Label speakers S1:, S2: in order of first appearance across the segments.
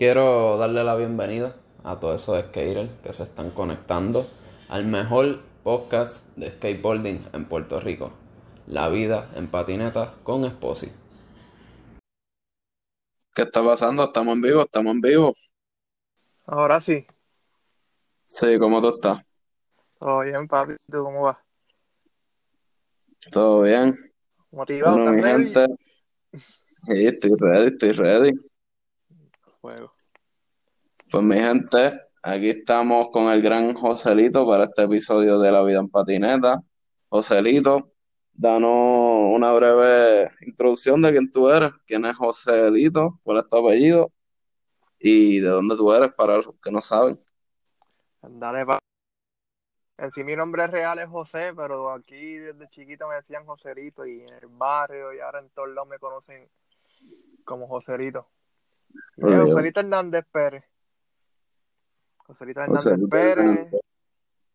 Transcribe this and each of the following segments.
S1: Quiero darle la bienvenida a todos esos skaters que se están conectando al mejor podcast de skateboarding en Puerto Rico, La vida en patineta con Esposi.
S2: ¿Qué está pasando? ¿Estamos en vivo? ¿Estamos en vivo?
S3: Ahora sí.
S2: Sí, ¿cómo tú estás?
S3: Todo bien, papi. ¿Tú cómo vas?
S2: ¿Todo bien?
S3: ¿Motivado?
S2: Bueno, mi gente, sí, estoy ready, estoy ready.
S3: Fuego.
S2: Pues mi gente, aquí estamos con el gran Joselito para este episodio de La Vida en Patineta. Joselito, danos una breve introducción de quién tú eres, quién es Joselito, cuál es tu apellido y de dónde tú eres para los que no saben.
S3: Dale, pa. En sí mi nombre real es José, pero aquí desde chiquito me decían Joserito y en el barrio y ahora en todos lados me conocen como Joserito. Y. Joselito Hernández Pérez. Joselito Hernández
S2: Joselito
S3: Pérez.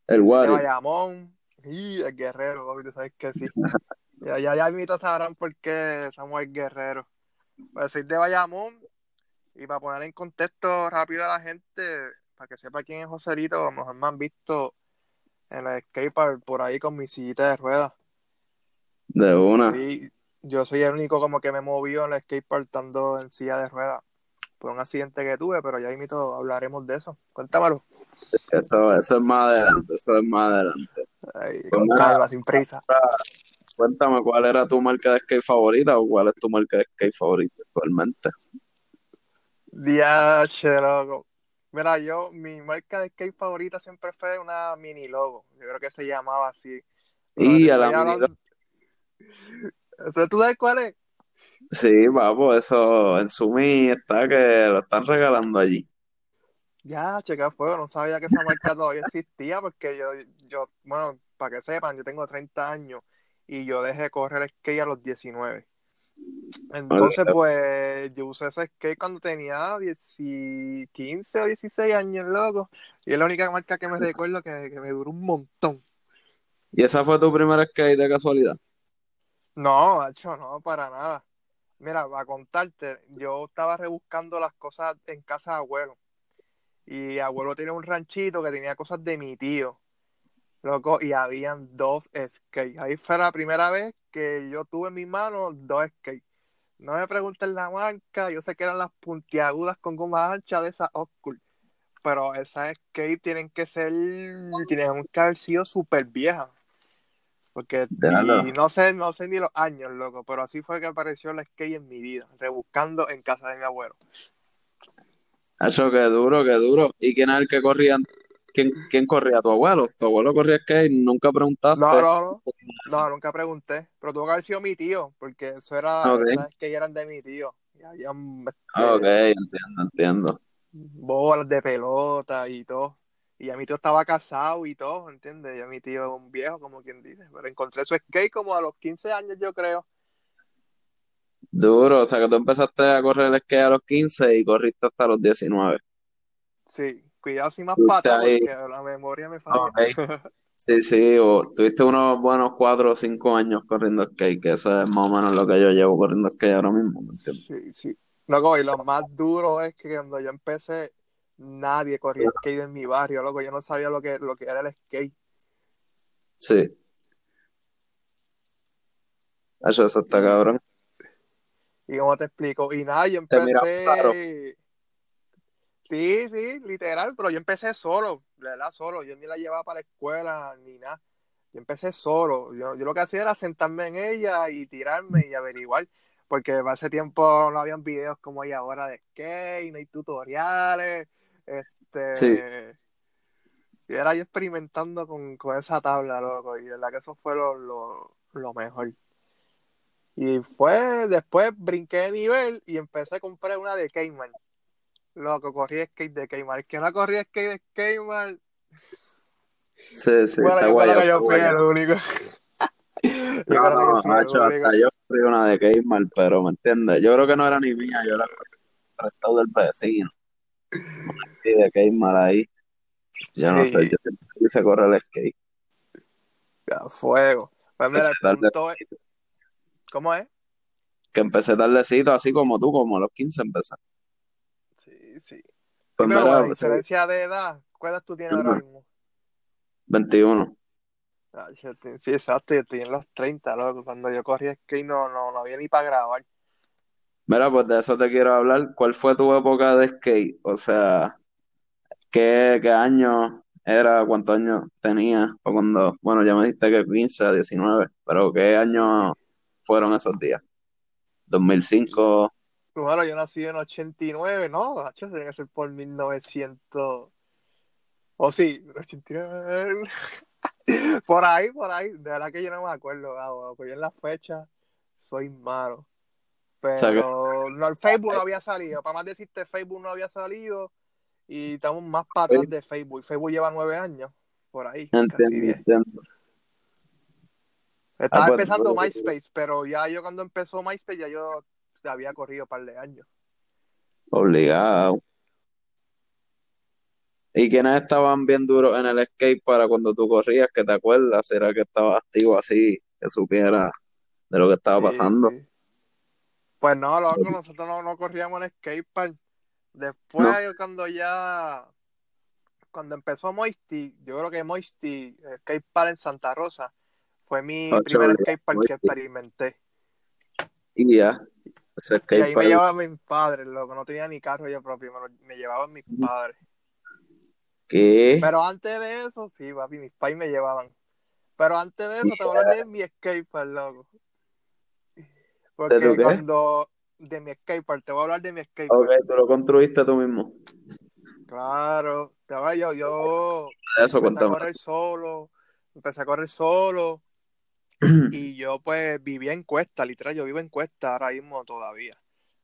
S2: El
S3: de
S2: Wari.
S3: Bayamón. Y el guerrero, papi, tú sabes que sí. Ya, ya, ya mismito sabrán por qué somos el guerrero. Pues soy de Bayamón y para poner en contexto rápido a la gente, para que sepa quién es Joserito, a lo mejor me han visto en el skatepark por ahí con mi sillita de ruedas.
S2: De una.
S3: Sí, yo soy el único como que me movió en el skatepark estando en silla de ruedas por un accidente que tuve, pero ya mismito hablaremos de eso. Cuéntamelo.
S2: Eso, eso es más adelante, eso es más adelante.
S3: Ay,
S2: Pues
S3: con calma, sin prisa.
S2: Cuéntame cuál era tu marca de skate favorita o cuál es tu marca de skate favorita actualmente.
S3: Diache, loco. Mira, yo, mi marca de skate favorita siempre fue una mini logo. Yo creo que se llamaba así.
S2: Y a la mini.
S3: ¿Eso ¿Tú sabes cuál es?
S2: Sí, papo, eso en Sumi está que lo están regalando allí.
S3: Ya, checa fuego, no sabía que esa marca todavía existía porque yo, yo, bueno, para que sepan, yo tengo 30 años y yo dejé correr skate a los 19. Entonces, pues, yo usé ese skate cuando tenía 10 y 15 o 16 años, loco. Y es la única marca que me recuerdo que, que me duró un montón.
S2: ¿Y esa fue tu primer skate de casualidad?
S3: No, macho, no, para nada. Mira, para contarte, yo estaba rebuscando las cosas en casa de abuelo. Y abuelo tenía un ranchito que tenía cosas de mi tío. Loco, y habían dos skates. Ahí fue la primera vez que yo tuve en mis manos dos skates. No me pregunten la marca, yo sé que eran las puntiagudas con goma ancha de esas Oscar. Pero esas skates tienen que ser, tienen haber sido súper viejas. Porque, y no sé, no sé ni los años, loco, pero así fue que apareció la skate en mi vida, rebuscando en casa de mi abuelo.
S2: Eso, qué duro, qué duro. ¿Y quién es el que corría? ¿Quién, quién corría? ¿Tu abuelo? ¿Tu abuelo corría skate? ¿Nunca preguntaste?
S3: No, no, no, no, nunca pregunté, pero tuvo que haber sido mi tío, porque eso era,
S2: Ok.
S3: esas skate eran de mi tío. Y habían este,
S2: Ok, entiendo, entiendo.
S3: bolas de pelota y todo. Y ya mi tío estaba casado y todo, ¿entiendes? Ya mi tío es un viejo, como quien dice. Pero encontré su skate como a los 15 años, yo creo.
S2: Duro, o sea que tú empezaste a correr el skate a los 15 y corriste hasta los 19.
S3: Sí, cuidado si más
S2: Tuviste
S3: pata,
S2: ahí.
S3: porque la memoria me falla.
S2: Sí, sí, o tuviste unos buenos 4 o 5 años corriendo skate, que eso es más o menos lo que yo llevo corriendo skate ahora mismo, ¿me entiendes?
S3: Sí, sí. Loco, y lo más duro es que cuando yo empecé, nadie corría skate en mi barrio, loco. Yo no sabía lo que, lo que era el skate.
S2: Sí. Eso, eso está cabrón.
S3: ¿Y cómo te explico? Y nada, yo empecé. Sí, sí, literal, pero yo empecé solo, verdad, solo. Yo ni la llevaba para la escuela ni nada. Yo empecé solo. Yo, yo lo que hacía era sentarme en ella y tirarme y averiguar. Porque ese tiempo no habían videos como hay ahora de skate, no hay tutoriales. Este.
S2: Sí.
S3: Y era yo experimentando con, con esa tabla, loco. Y de verdad que eso fue lo, lo, lo mejor. Y fue, después brinqué de nivel y empecé a comprar una de Cayman. Loco, corrí skate de Cayman. El que no corría skate de Cayman,
S2: Sí, sí,
S3: bueno,
S2: está
S3: yo creo que yo fui el único. Yo
S2: No,
S3: creo que
S2: no,
S3: fui el
S2: macho, hasta yo corrí una de Keymar, pero ¿me entiendes? Yo creo que no era ni mía, yo la corrí prestado del vecino. Y de Keymar ahí, yo no sé,
S3: Sí,
S2: yo siempre quise correr el skate.
S3: a fuego. Pues mira, el punto es, ¿cómo es?
S2: que empecé tardecito, así como tú, como a los 15 empecé.
S3: Sí, sí.
S2: Pues
S3: Pero
S2: mira, pues,
S3: diferencia de edad, ¿cuál edad tú tienes ahora mismo?
S2: 21.
S3: Ah, yo te- Sí, exacto, yo estoy en los 30, loco. Cuando yo corría skate no, no, no había ni para grabar.
S2: Mira, pues de eso te quiero hablar. ¿Cuál fue tu época de skate? O sea, ¿qué, qué año era? ¿Cuántos años tenías? Cuando, bueno, ya me dijiste que 15, 19, pero ¿qué años fueron esos días? 2005.
S3: Bueno, yo nací en 89, no, macho, tiene que ser por 1900. O sí, 89. Por ahí, por ahí. De verdad que yo no me acuerdo, porque yo en las fechas soy malo. Pero no, el Facebook no había salido. Para más decirte, Facebook no había salido. Y estamos más para atrás de Facebook. Facebook lleva nueve años, por ahí,
S2: Entiendo.
S3: Estaba
S2: Ah, pues,
S3: empezando MySpace, pero ya yo cuando empezó MySpace ya yo había corrido un par de años.
S2: Obligado. ¿Y quiénes estaban bien duros en el skate para cuando tú corrías? ¿Que te acuerdas? ¿Será que estabas activo así? Que supiera de lo que estaba
S3: Sí,
S2: pasando.
S3: sí. Pues no, loco, nosotros no, no corríamos en skatepark. Después, cuando ya, cuando empezó Moisty, yo creo que Moisty, skatepark en Santa Rosa, fue mi
S2: Ocho,
S3: primer skatepark que experimenté.
S2: Y ya, ese
S3: Y ahí me llevaban mis padres, loco, no tenía ni carro yo propio, me, lo- me llevaban mis padres.
S2: ¿Qué?
S3: Pero antes de eso, sí, papi, mis pais me llevaban. Pero antes de eso, te voy a de mi skatepark, loco.
S2: ¿De
S3: Porque cuando, de mi skatepark, te voy a hablar de mi skatepark.
S2: Ok, tú lo construiste tú mismo.
S3: Claro, te voy a- yo,
S2: eso
S3: empecé a correr solo, empecé a correr solo y yo pues vivía en Cuesta, literal, yo vivo en Cuesta ahora mismo todavía,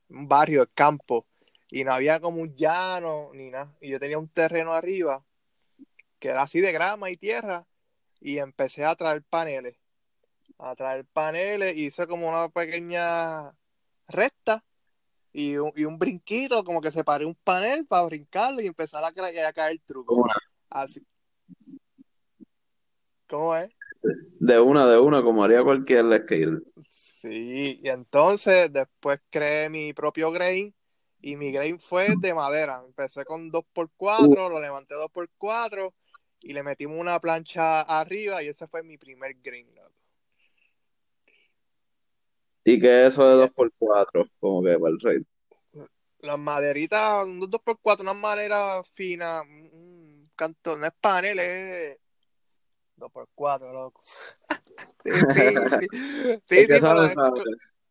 S3: un barrio de campo y no había como un llano ni nada y yo tenía un terreno arriba que era así de grama y tierra y empecé a traer paneles, a traer paneles, hice como una pequeña recta y un, y un brinquito, como que separé un panel para brincarlo y empezar a, cra- a caer el truco.
S2: Una.
S3: Así. ¿Cómo es?
S2: De una, de una, como haría cualquier skater.
S3: Sí, y entonces después creé mi propio grain y mi grain fue de madera. Empecé con 2x4, lo levanté 2x4 y le metimos una plancha arriba y ese fue mi primer grain. loco.
S2: ¿Y qué es eso de 2x4? Como que para el rey.
S3: Las maderitas, un 2x4, una madera fina, un canto, no es panel, es 2x4, loco. Sí, sí, sí.
S2: El que
S3: sí,
S2: sabe,
S3: es-
S2: sabe.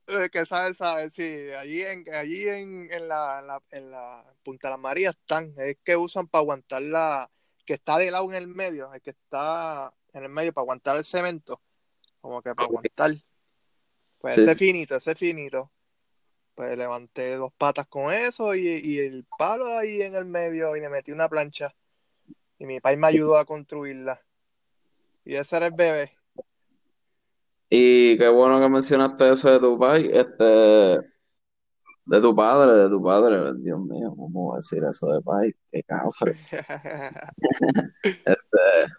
S3: El que sabe, sabe, sí. Allí en, allí en, en la, en la, en la Punta de las Marías están. Es que usan para aguantar la. Que está de lado en el medio. El que está en el medio para aguantar el cemento. Como que para aguantar. Pues
S2: Sí,
S3: ese finito, ese finito. Pues levanté dos patas con eso y, y el palo ahí en el medio y le metí una plancha. Y mi país me ayudó a construirla. Y ese era el bebé.
S2: Y qué bueno que mencionaste eso de tu país, este, de tu padre, de tu padre, Dios mío, ¿cómo voy a decir eso de país? Qué cafre.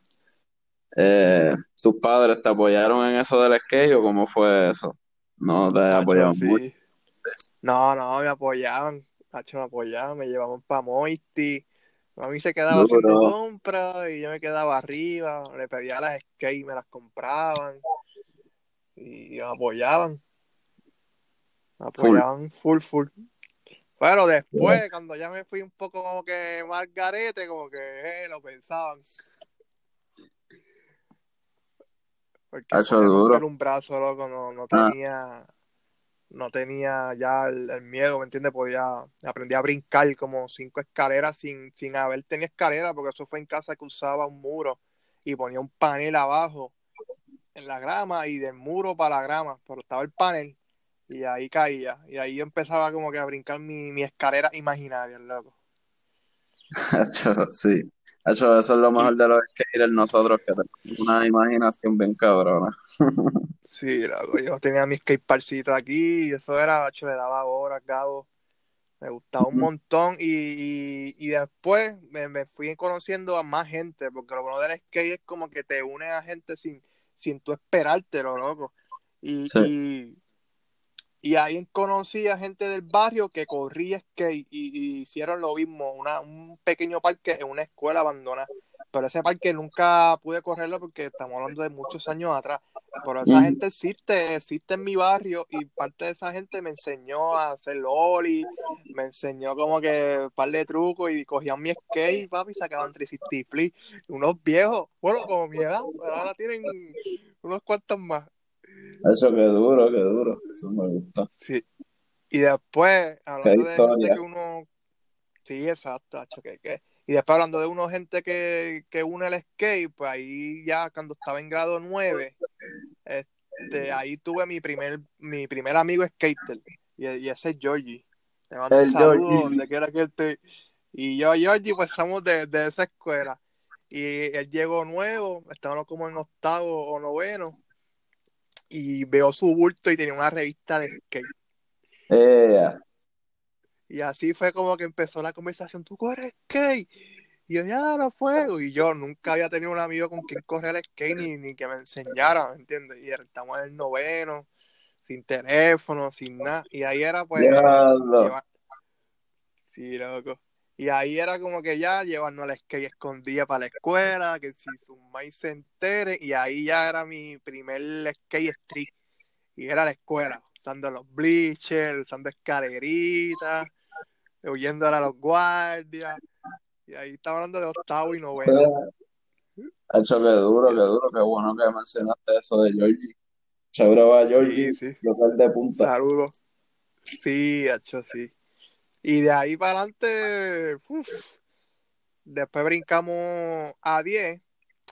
S2: Eh, ¿tus padres te apoyaron en eso del skate o cómo fue eso? No te apoyaban
S3: sí.
S2: mucho.
S3: No, no, me apoyaban. Me apoyaban, me llevaban para Moisty. A mí se quedaba
S2: Duro.
S3: haciendo compras y yo me quedaba arriba. Le pedía las skate y me las compraban. Y me apoyaban. Me
S2: Full.
S3: apoyaban full, full. Pero después, cuando ya me fui un poco como que más garete, como que eh, lo pensaban. Porque
S2: duro.
S3: romper un brazo, loco, no, no
S2: Ah.
S3: tenía, no tenía ya el, el miedo, ¿me entiendes? Podía, aprendí a brincar como cinco escaleras sin, sin haber tenido escalera, porque eso fue en casa que usaba un muro y ponía un panel abajo en la grama y del muro para la grama, pero estaba el panel y ahí caía. Y ahí yo empezaba como que a brincar mi, mi escalera imaginaria, loco.
S2: Hacho, sí. Hacho, eso es lo mejor de los skaters nosotros, que tenemos una imaginación bien cabrona.
S3: Sí, loco, yo tenía mi skateparcito aquí y eso era, hecho, le daba horas, Gabo. Me gustaba un montón y, y, y después me, me fui conociendo a más gente, porque lo bueno del skate es como que te une a gente sin, sin tú esperártelo, loco. Y,
S2: Sí.
S3: y, Y ahí conocí a gente del barrio que corría skate y, y hicieron lo mismo, una, un pequeño parque en una escuela abandonada. Pero ese parque nunca pude correrlo porque estamos hablando de muchos años atrás. Pero esa
S2: Mm.
S3: gente existe, existe en mi barrio y parte de esa gente me enseñó a hacer loli, me enseñó como que un par de trucos y cogían mi skate, papi, y sacaban 360 flip. Unos viejos, bueno, como mi edad, ahora tienen unos cuantos más.
S2: Eso que duro, que duro. Eso me gusta.
S3: Sí. Y después, hablando de gente que uno. Sí, exacto, hacho, que, que- Y después hablando de uno, gente que, que une el skate, pues ahí ya cuando estaba en grado 9, este, ahí tuve mi primer, mi primer amigo skater. Y, y ese es Georgie. Te mando un
S2: El
S3: saludo
S2: Georgie.
S3: donde quiera que esté. Y yo, Georgie, pues estamos de, de esa escuela. Y él llegó nuevo, estábamos como en octavo o noveno. Y veo su bulto y tenía una revista de skate.
S2: Eh,
S3: Y así fue como que empezó la conversación, tú corres skate. Y yo, ya no fuego. Y yo nunca había tenido un amigo con quien correr el skate ni, ni que me enseñara, ¿me entiendes? Y estamos en el noveno, sin teléfono, sin nada. Y ahí era pues... Sí, loco. Y ahí era como que ya llevarnos el skate escondida para la escuela, que si su maíz se entere. Y ahí ya era mi primer skate street. Y era la escuela, usando los bleachers, usando escaleritas, huyendo a los guardias. Y ahí estaba hablando de octavo y noveno.
S2: Hecho que duro, que duro, qué bueno que mencionaste eso de Georgie. Chévere a Georgie,
S3: Sí, sí.
S2: local de punta.
S3: Saludos. Sí, hecho, sí. Y de ahí para adelante, uf, después brincamos a 10,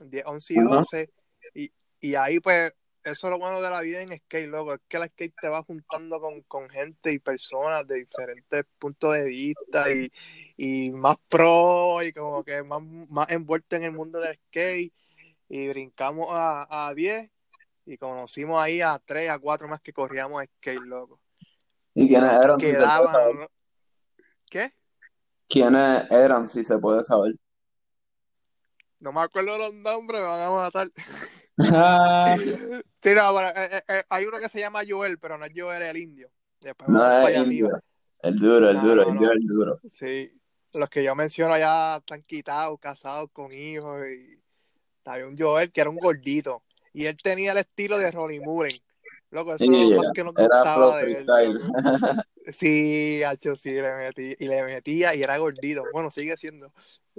S3: 10, 11 y
S2: Ajá.
S3: 12. Y, y ahí, pues, eso es lo bueno de la vida en skate, loco. Es que la skate te va juntando con, con gente y personas de diferentes puntos de vista y, y más pro y como que más, más envuelto en el mundo del skate. Y brincamos a, a 10 y conocimos ahí a 3, a 4 más que corríamos skate, loco.
S2: ¿Y quiénes eran,
S3: quedaban. ¿Qué?
S2: ¿Quiénes eran, si se puede saber?
S3: No me acuerdo los nombres, me van a matar.
S2: Ah,
S3: Sí, no, bueno, eh, eh, eh, hay uno que se llama Joel, pero no es Joel el indio. Después
S2: no es. El duro, el
S3: No,
S2: duro,
S3: no,
S2: el
S3: no.
S2: duro, el duro.
S3: Sí, los que yo menciono ya están quitados, casados con hijos. Y había un Joel que era un gordito. Y él tenía el estilo de Ronnie Muren. Loco, eso es lo más que nos gustaba de él. Sí, hacho, sí, le metí, y le metía y era gordito. Bueno, sigue siendo.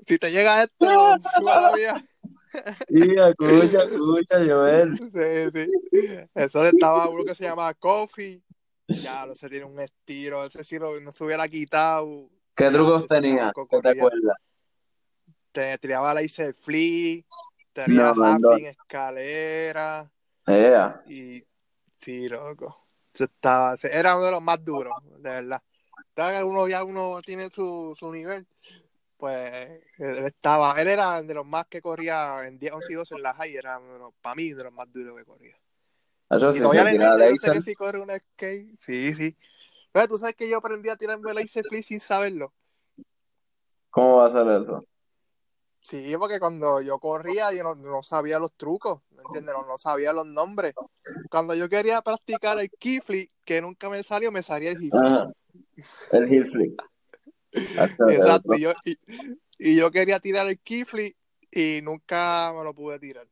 S3: Si te llega esto, suena mía.
S2: Y escucha, escucha, Joel.
S3: Sí, sí. Eso estaba uno que se llamaba Coffee. Ya, no se tiene un estilo. Ese sí lo- no se hubiera quitado.
S2: ¿Qué
S3: Ya,
S2: trucos tenía? ¿Qué te acuerdas?
S3: Te tiraba la hice flea, tenía
S2: No, no.
S3: Huffing, escalera.
S2: Ea.
S3: Y sí, loco. Eso estaba, era uno de los más duros, de verdad. Que uno ya uno tiene su, su nivel. Pues él estaba, él era de los más que corría en 10, 11 y 12 en la high, era uno para mí de los más duros que corría.
S2: Sí se
S3: mete, yo
S2: laser.
S3: que si corre una skate. Sí, sí. Pero tú sabes que yo aprendí a tirarme laser flip sin saberlo.
S2: ¿Cómo va a ser eso?
S3: Sí, porque cuando yo corría yo no, no sabía los trucos, ¿me entiendes? No, no sabía los nombres. Cuando yo quería practicar el kickflip, que nunca me salió, me salía el hip flip.
S2: Ajá. El heel flip.
S3: Exacto. Y yo, y, y yo quería tirar el kickflip y nunca me lo pude tirar.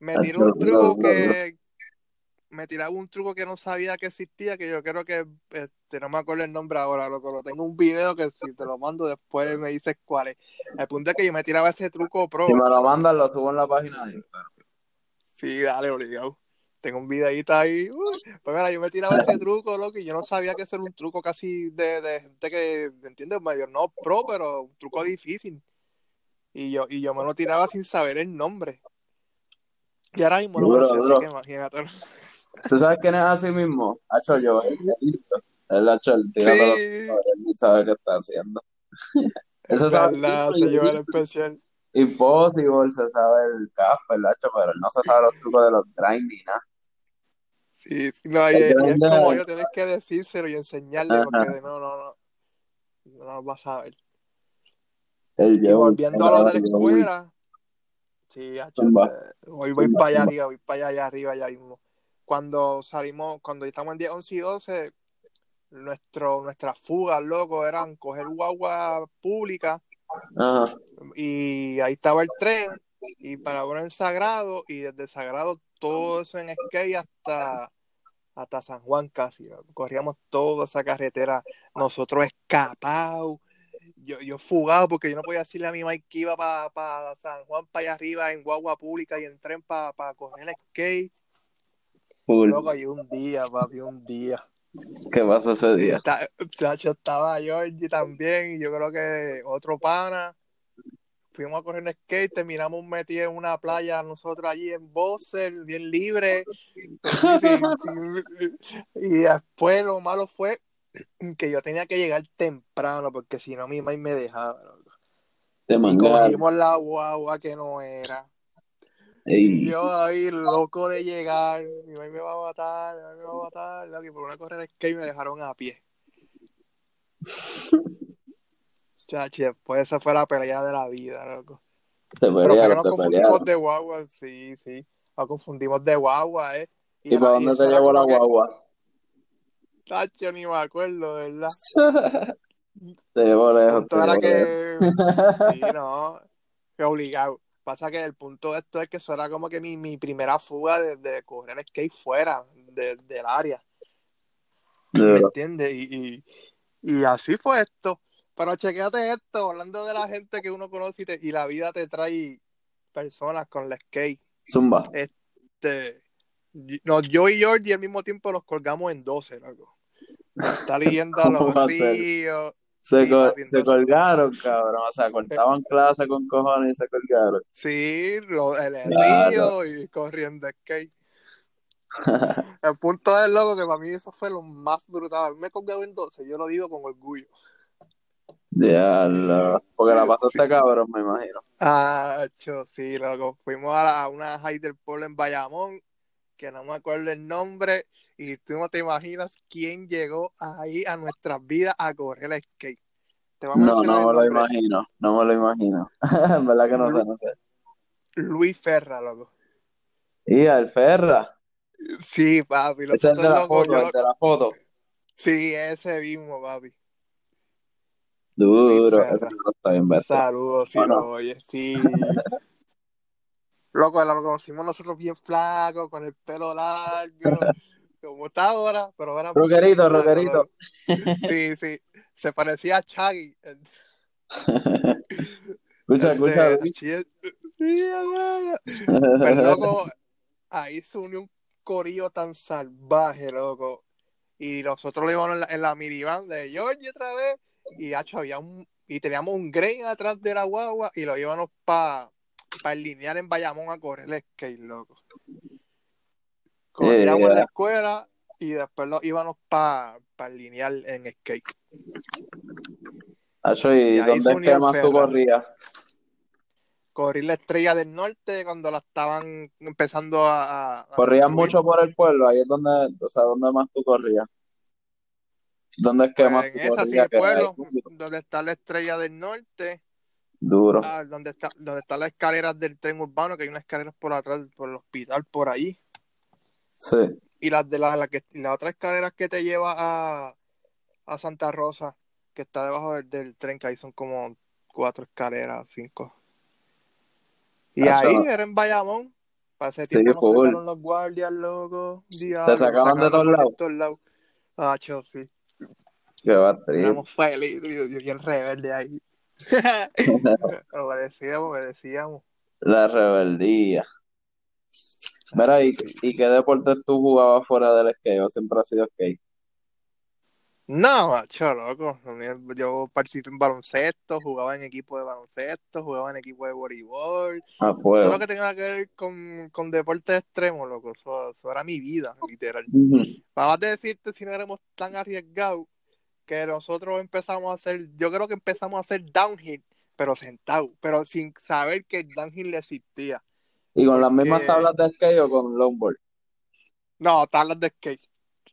S3: Me tiró un truco que me tiraba un truco que no sabía que existía, que yo creo que este, no me acuerdo el nombre ahora, loco. Lo tengo un video que si te lo mando después me dices cuál es. El punto es que yo me tiraba ese truco pro.
S2: Si me lo mandan, lo subo en la página de Instagram.
S3: Sí, dale, obligado. Tengo un videito ahí. Uy. Pues mira, yo me tiraba ese truco, loco, y yo no sabía que eso era un truco casi de, de gente que, ¿entiendes? Mayor no pro, pero un truco difícil. Y yo, y yo me lo tiraba sin saber el nombre. Y ahora mismo no me lo sé, así que imagínate.
S2: ¿Tú sabes quién es así mismo? Hacho, yo, el el indio. Él, hacho, él tira todos los él ni sabe qué está haciendo.
S3: es
S2: Eso sabe
S3: verdad,
S2: el
S3: se lleva
S2: el
S3: el especial.
S2: Impossible, se sabe el Casper, el hacho, pero él no se sabe los trucos de los grind ni nada.
S3: Sí, sí, no, y,
S2: El
S3: es como
S2: de-
S3: yo, tienes que decírselo y enseñarle,
S2: Ajá.
S3: porque no, no, no, no lo vas a ver.
S2: El
S3: Y volviendo a lo de la
S2: el
S3: escuela, sí, hacho, voy, voy para allá arriba, voy para allá, allá arriba, allá mismo. Cuando salimos, cuando estamos en 10, 11 y 12, nuestro, nuestras fugas, loco, eran coger guagua pública
S2: Ajá.
S3: y ahí estaba el tren y para en Sagrado y desde Sagrado todo eso en skate hasta, hasta San Juan casi. Corríamos toda esa carretera, nosotros escapados. Yo, yo fugado porque yo no podía decirle a mi Mike que iba para San Juan, para allá arriba en guagua pública y en tren para pa coger el skate.
S2: Full.
S3: Loco, y un día, papi, un día.
S2: ¿Qué pasó ese día?
S3: Está- chacho, estaba Georgie también, y yo creo que otro pana. Fuimos a correr en skate, terminamos metidos en una playa nosotros allí en Bosser, bien libre. Y, después lo malo fue que yo tenía que llegar temprano, porque si no mi mamá me dejaba.
S2: Te
S3: Y cogimos la guagua que no era. Y yo ahí loco de llegar, mi mamá me va a matar, mi mamá me va a matar, loco, y por una correr de skate me dejaron a pie. Chachi, después esa fue la pelea de la vida, loco.
S2: te
S3: Pero fue que nos confundimos de guagua, sí, sí. Nos confundimos de guagua, eh.
S2: ¿Y para dónde
S3: era
S2: llevó la
S3: como que-
S2: guagua?
S3: Chacho, ni me acuerdo, ¿verdad?
S2: Te llevó lejos, te
S3: punto era
S2: lejos.
S3: que. Sí, no. Que obligado. Pasa que el punto de esto es que eso era como que mi, mi primera fuga de, de correr skate fuera de- del área. ¿Me
S2: Duro.
S3: entiendes? Y, y, y así fue esto. Pero chequéate esto, hablando de la gente que uno conoce y, te- y la vida te trae personas con la skate.
S2: Zumba.
S3: Este, no, yo y Georgie al mismo tiempo los colgamos en 12, loco. Está leyendo a
S2: ¿Cómo
S3: los ríos.
S2: Se,
S3: Sí,
S2: co-
S3: papi,
S2: se
S3: entonces-
S2: colgaron, cabrón. O sea, cortaban clase con cojones y se colgaron.
S3: Sí, lo, el
S2: Claro.
S3: río y corriendo skate. El punto es, loco, que para mí eso fue lo más brutal. Me colgaba en 12, yo lo digo con orgullo.
S2: Diablo. Porque la pasaste
S3: Sí.
S2: cabrón, me imagino.
S3: Ah, cho, sí, loco. Fuimos a, la- a una Hyder Polo en Bayamón, que no me acuerdo el nombre, y tú no te imaginas quién llegó ahí a nuestras vidas a correr el skate. Te a
S2: No,
S3: mencionar
S2: no me lo imagino. No me lo imagino. En verdad que no sé, no sé.
S3: Luis Ferra, loco.
S2: Y el Ferra.
S3: Sí, papi.
S2: Ese es de la
S3: loco,
S2: foto,
S3: yo-
S2: el de la foto.
S3: Sí, ese mismo, papi.
S2: Duro. Ese está bien.
S3: Saludos, si
S2: ¿O no?
S3: lo oyes, sí. Loco, lo conocimos nosotros bien flaco, con el pelo largo, como está ahora, pero flaco,
S2: roquerito.
S3: loco. Sí, sí, se parecía a Chaggy. el-
S2: Escucha,
S3: el
S2: escucha.
S3: Pero loco, ahí se unió un corillo tan salvaje, loco. Y nosotros lo íbamos en la, en la minivan de Georgie otra vez. Y hacho, había un, y teníamos un grain atrás de la guagua y lo íbamos para pa linear en Bayamón a correr el skate, loco. Corríamos en la
S2: Yeah.
S3: escuela y después lo íbamos para pa linear en skate.
S2: Acho, ¿y dónde es que
S3: el
S2: más tú corrías?
S3: Corrí la estrella del norte cuando la estaban empezando a, a-
S2: ¿Corrías mucho por el pueblo? Ahí es donde, o sea, ¿dónde más tú corrías? ¿Dónde es que
S3: Pues
S2: más
S3: en
S2: tú
S3: esa sí,
S2: corrías? Que
S3: pueblo,
S2: ahí,
S3: donde está la estrella del norte,
S2: Duro.
S3: ah, donde está, donde están las escaleras del tren urbano, que hay unas escaleras por atrás, por el hospital, por ahí.
S2: Sí.
S3: Y las de la, la que, la otra escalera que te lleva a, a Santa Rosa, que está debajo del, del tren, que ahí son como cuatro escaleras, cinco. Y
S2: Eso
S3: ahí era en Bayamón. Para ese
S2: Sí,
S3: tiempo nos sacaron los guardias, loco. Diablo,
S2: Te sacaron de todos lados.
S3: por todos lados. Ah, cho, sí.
S2: Qué.
S3: Éramos felices, y bien rebelde ahí. obedecíamos, obedecíamos.
S2: La rebeldía. Mira, ¿y. ¿y qué deportes tú jugabas fuera del skate? ¿O siempre ha sido skate?
S3: No, macho, loco. Yo participé en baloncesto, jugaba en equipo de baloncesto, jugaba en equipo de voleibol.
S2: A
S3: Todo lo que tenga que ver con, con deportes extremos, loco. Eso, eso era mi vida, literal.
S2: Ujú.
S3: Vamos a decirte si no éramos tan arriesgados que nosotros empezamos a hacer, yo creo que empezamos a hacer downhill, pero sentado, pero sin saber que el downhill existía.
S2: ¿Y con las mismas tablas de skate o con longboard?
S3: No, tablas de skate.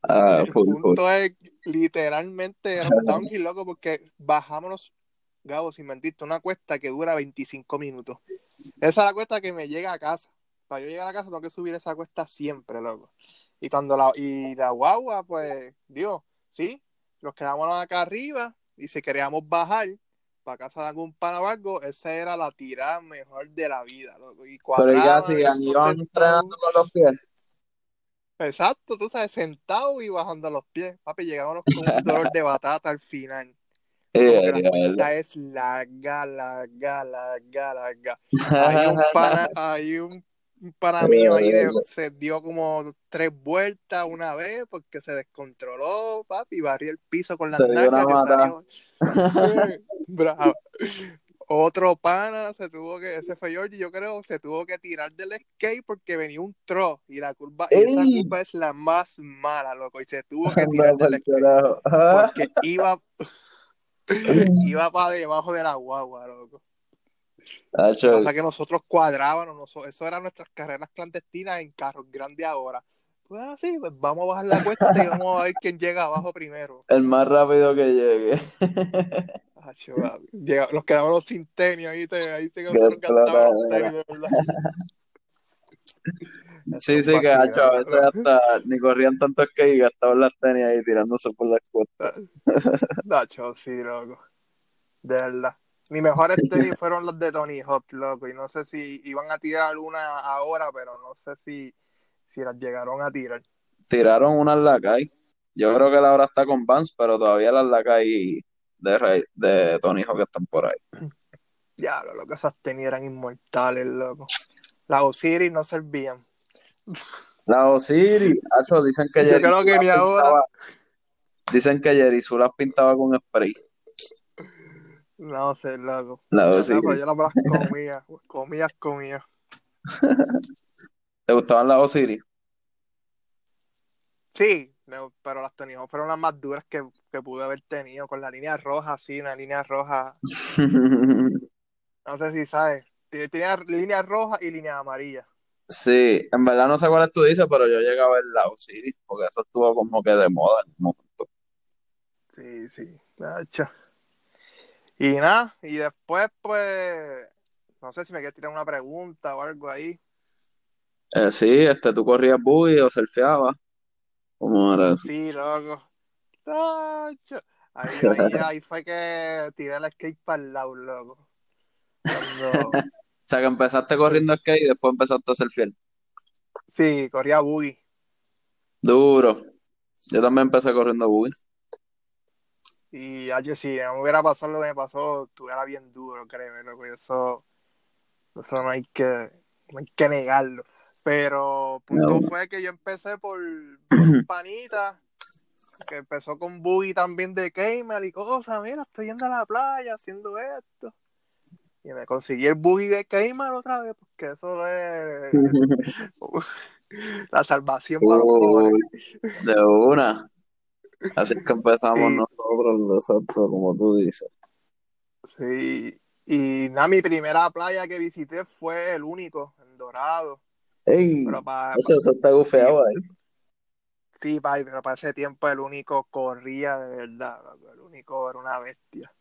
S2: Ah,
S3: El
S2: full, full.
S3: punto es, literalmente era un downhill, loco, porque bajámonos, Gabo, sin mentirte, una cuesta que dura 25 minutos. Esa es la cuesta que me llega a casa. Para yo llegar a casa tengo que subir esa cuesta siempre, loco. Y cuando la, y la guagua, pues, Dios, sí, nos quedamos acá arriba y si queríamos bajar para casa de algún pana o algo, esa era la tirada mejor de la vida, loco. Y
S2: Pero ya sigan, iban entrenando con los pies.
S3: Exacto, tú sabes, sentado y bajando los pies. Papi, llegábamos con un dolor de batata al final. Porque la cuenta es larga, larga, larga, larga. Hay un pana, hay un, un pana mío ahí de- se dio como tres vueltas una vez porque se descontroló, papi, y barrió el piso con
S2: una
S3: nalgas que salió. Bravo. Otro pana se tuvo que, ese fue Georgie, yo creo, se tuvo que tirar del skate porque venía un tro y la curva, y esa curva es la más mala, loco, y se tuvo que tirar del skate porque iba, iba para debajo de la guagua, loco. Pasa que nosotros cuadrábamos, eso eran nuestras carreras clandestinas en carros grandes ahora. Pues así, pues vamos a bajar la cuesta y vamos a ver quién llega abajo primero.
S2: el más rápido que llegue.
S3: Acho. Llega- nos quedamos sin tenis, ahí, te, ahí se los
S2: explotadera.
S3: tenis, de verdad.
S2: Sí, sí, que a veces hasta ni corrían tanto skate y gastaban las tenis ahí tirándose por las cuestas.
S3: Nacho, sí, loco. De verdad. Mis mejores tenis fueron los de Tony Hawk, loco. Y no sé si iban a tirar una ahora, pero no sé si, si las llegaron a tirar.
S2: Tiraron unas Lacay. Yo creo que la hora está con Vans, pero todavía las Lacay de, de Tony Hawk están por ahí.
S3: Diablo, loco, esas tenis eran inmortales, loco. Las Osiris no servían.
S2: La Osiris, dicen que
S3: Yo creo que
S2: las
S3: ni ahora.
S2: Dicen que Jerry Su las pintaba con spray.
S3: No sé, loco. No, pero yo las comía. Comías, comía.
S2: ¿Te gustaban las Osiris?
S3: Sí, pero las Tony Hawk fueron las más duras que, que pude haber tenido. Con la línea roja, sí, una línea roja. No sé si sabes. Tenía línea roja y línea amarilla.
S2: Sí, en verdad no sé cuáles tú dices, pero yo llegué a ver la Osiris, porque eso estuvo como que de moda en un momento.
S3: Sí, sí, gacho. Y nada, y después, pues, no sé si me quieres tirar una pregunta o algo ahí.
S2: Eh, sí, este, tú corrías buggy o surfeabas. ¿Cómo era eso?
S3: Sí, loco. Gacho. Ahí, ahí, ahí fue que tiré el skate para el lado, loco. Cuando,
S2: O sea, que empezaste corriendo skate y después empezaste a surfear.
S3: sí, corría buggy.
S2: Duro. Yo también empecé corriendo buggy.
S3: Y acho, si no me hubiera pasado lo que me pasó, estuviera bien duro, créeme, loco. Eso, eso no hay que, no hay que negarlo. Pero punto
S2: No.
S3: fue que yo empecé por, por un panita que empezó con buggy también de Gamer y cosas. Mira, estoy yendo a la playa haciendo esto. Y me conseguí el buggy de Gamer otra vez, porque eso es la salvación para los pobres.
S2: Uy, de una. Así que empezamos
S3: Sí.
S2: nosotros, exacto, como tú dices.
S3: Sí. Y nada, mi primera playa que visité fue el único, en Dorado.
S2: ¡Ey!
S3: Pero para,
S2: Eso, eso está gufeado ahí.
S3: sí, pa, pero para ese tiempo el único corría de verdad. El único era una bestia.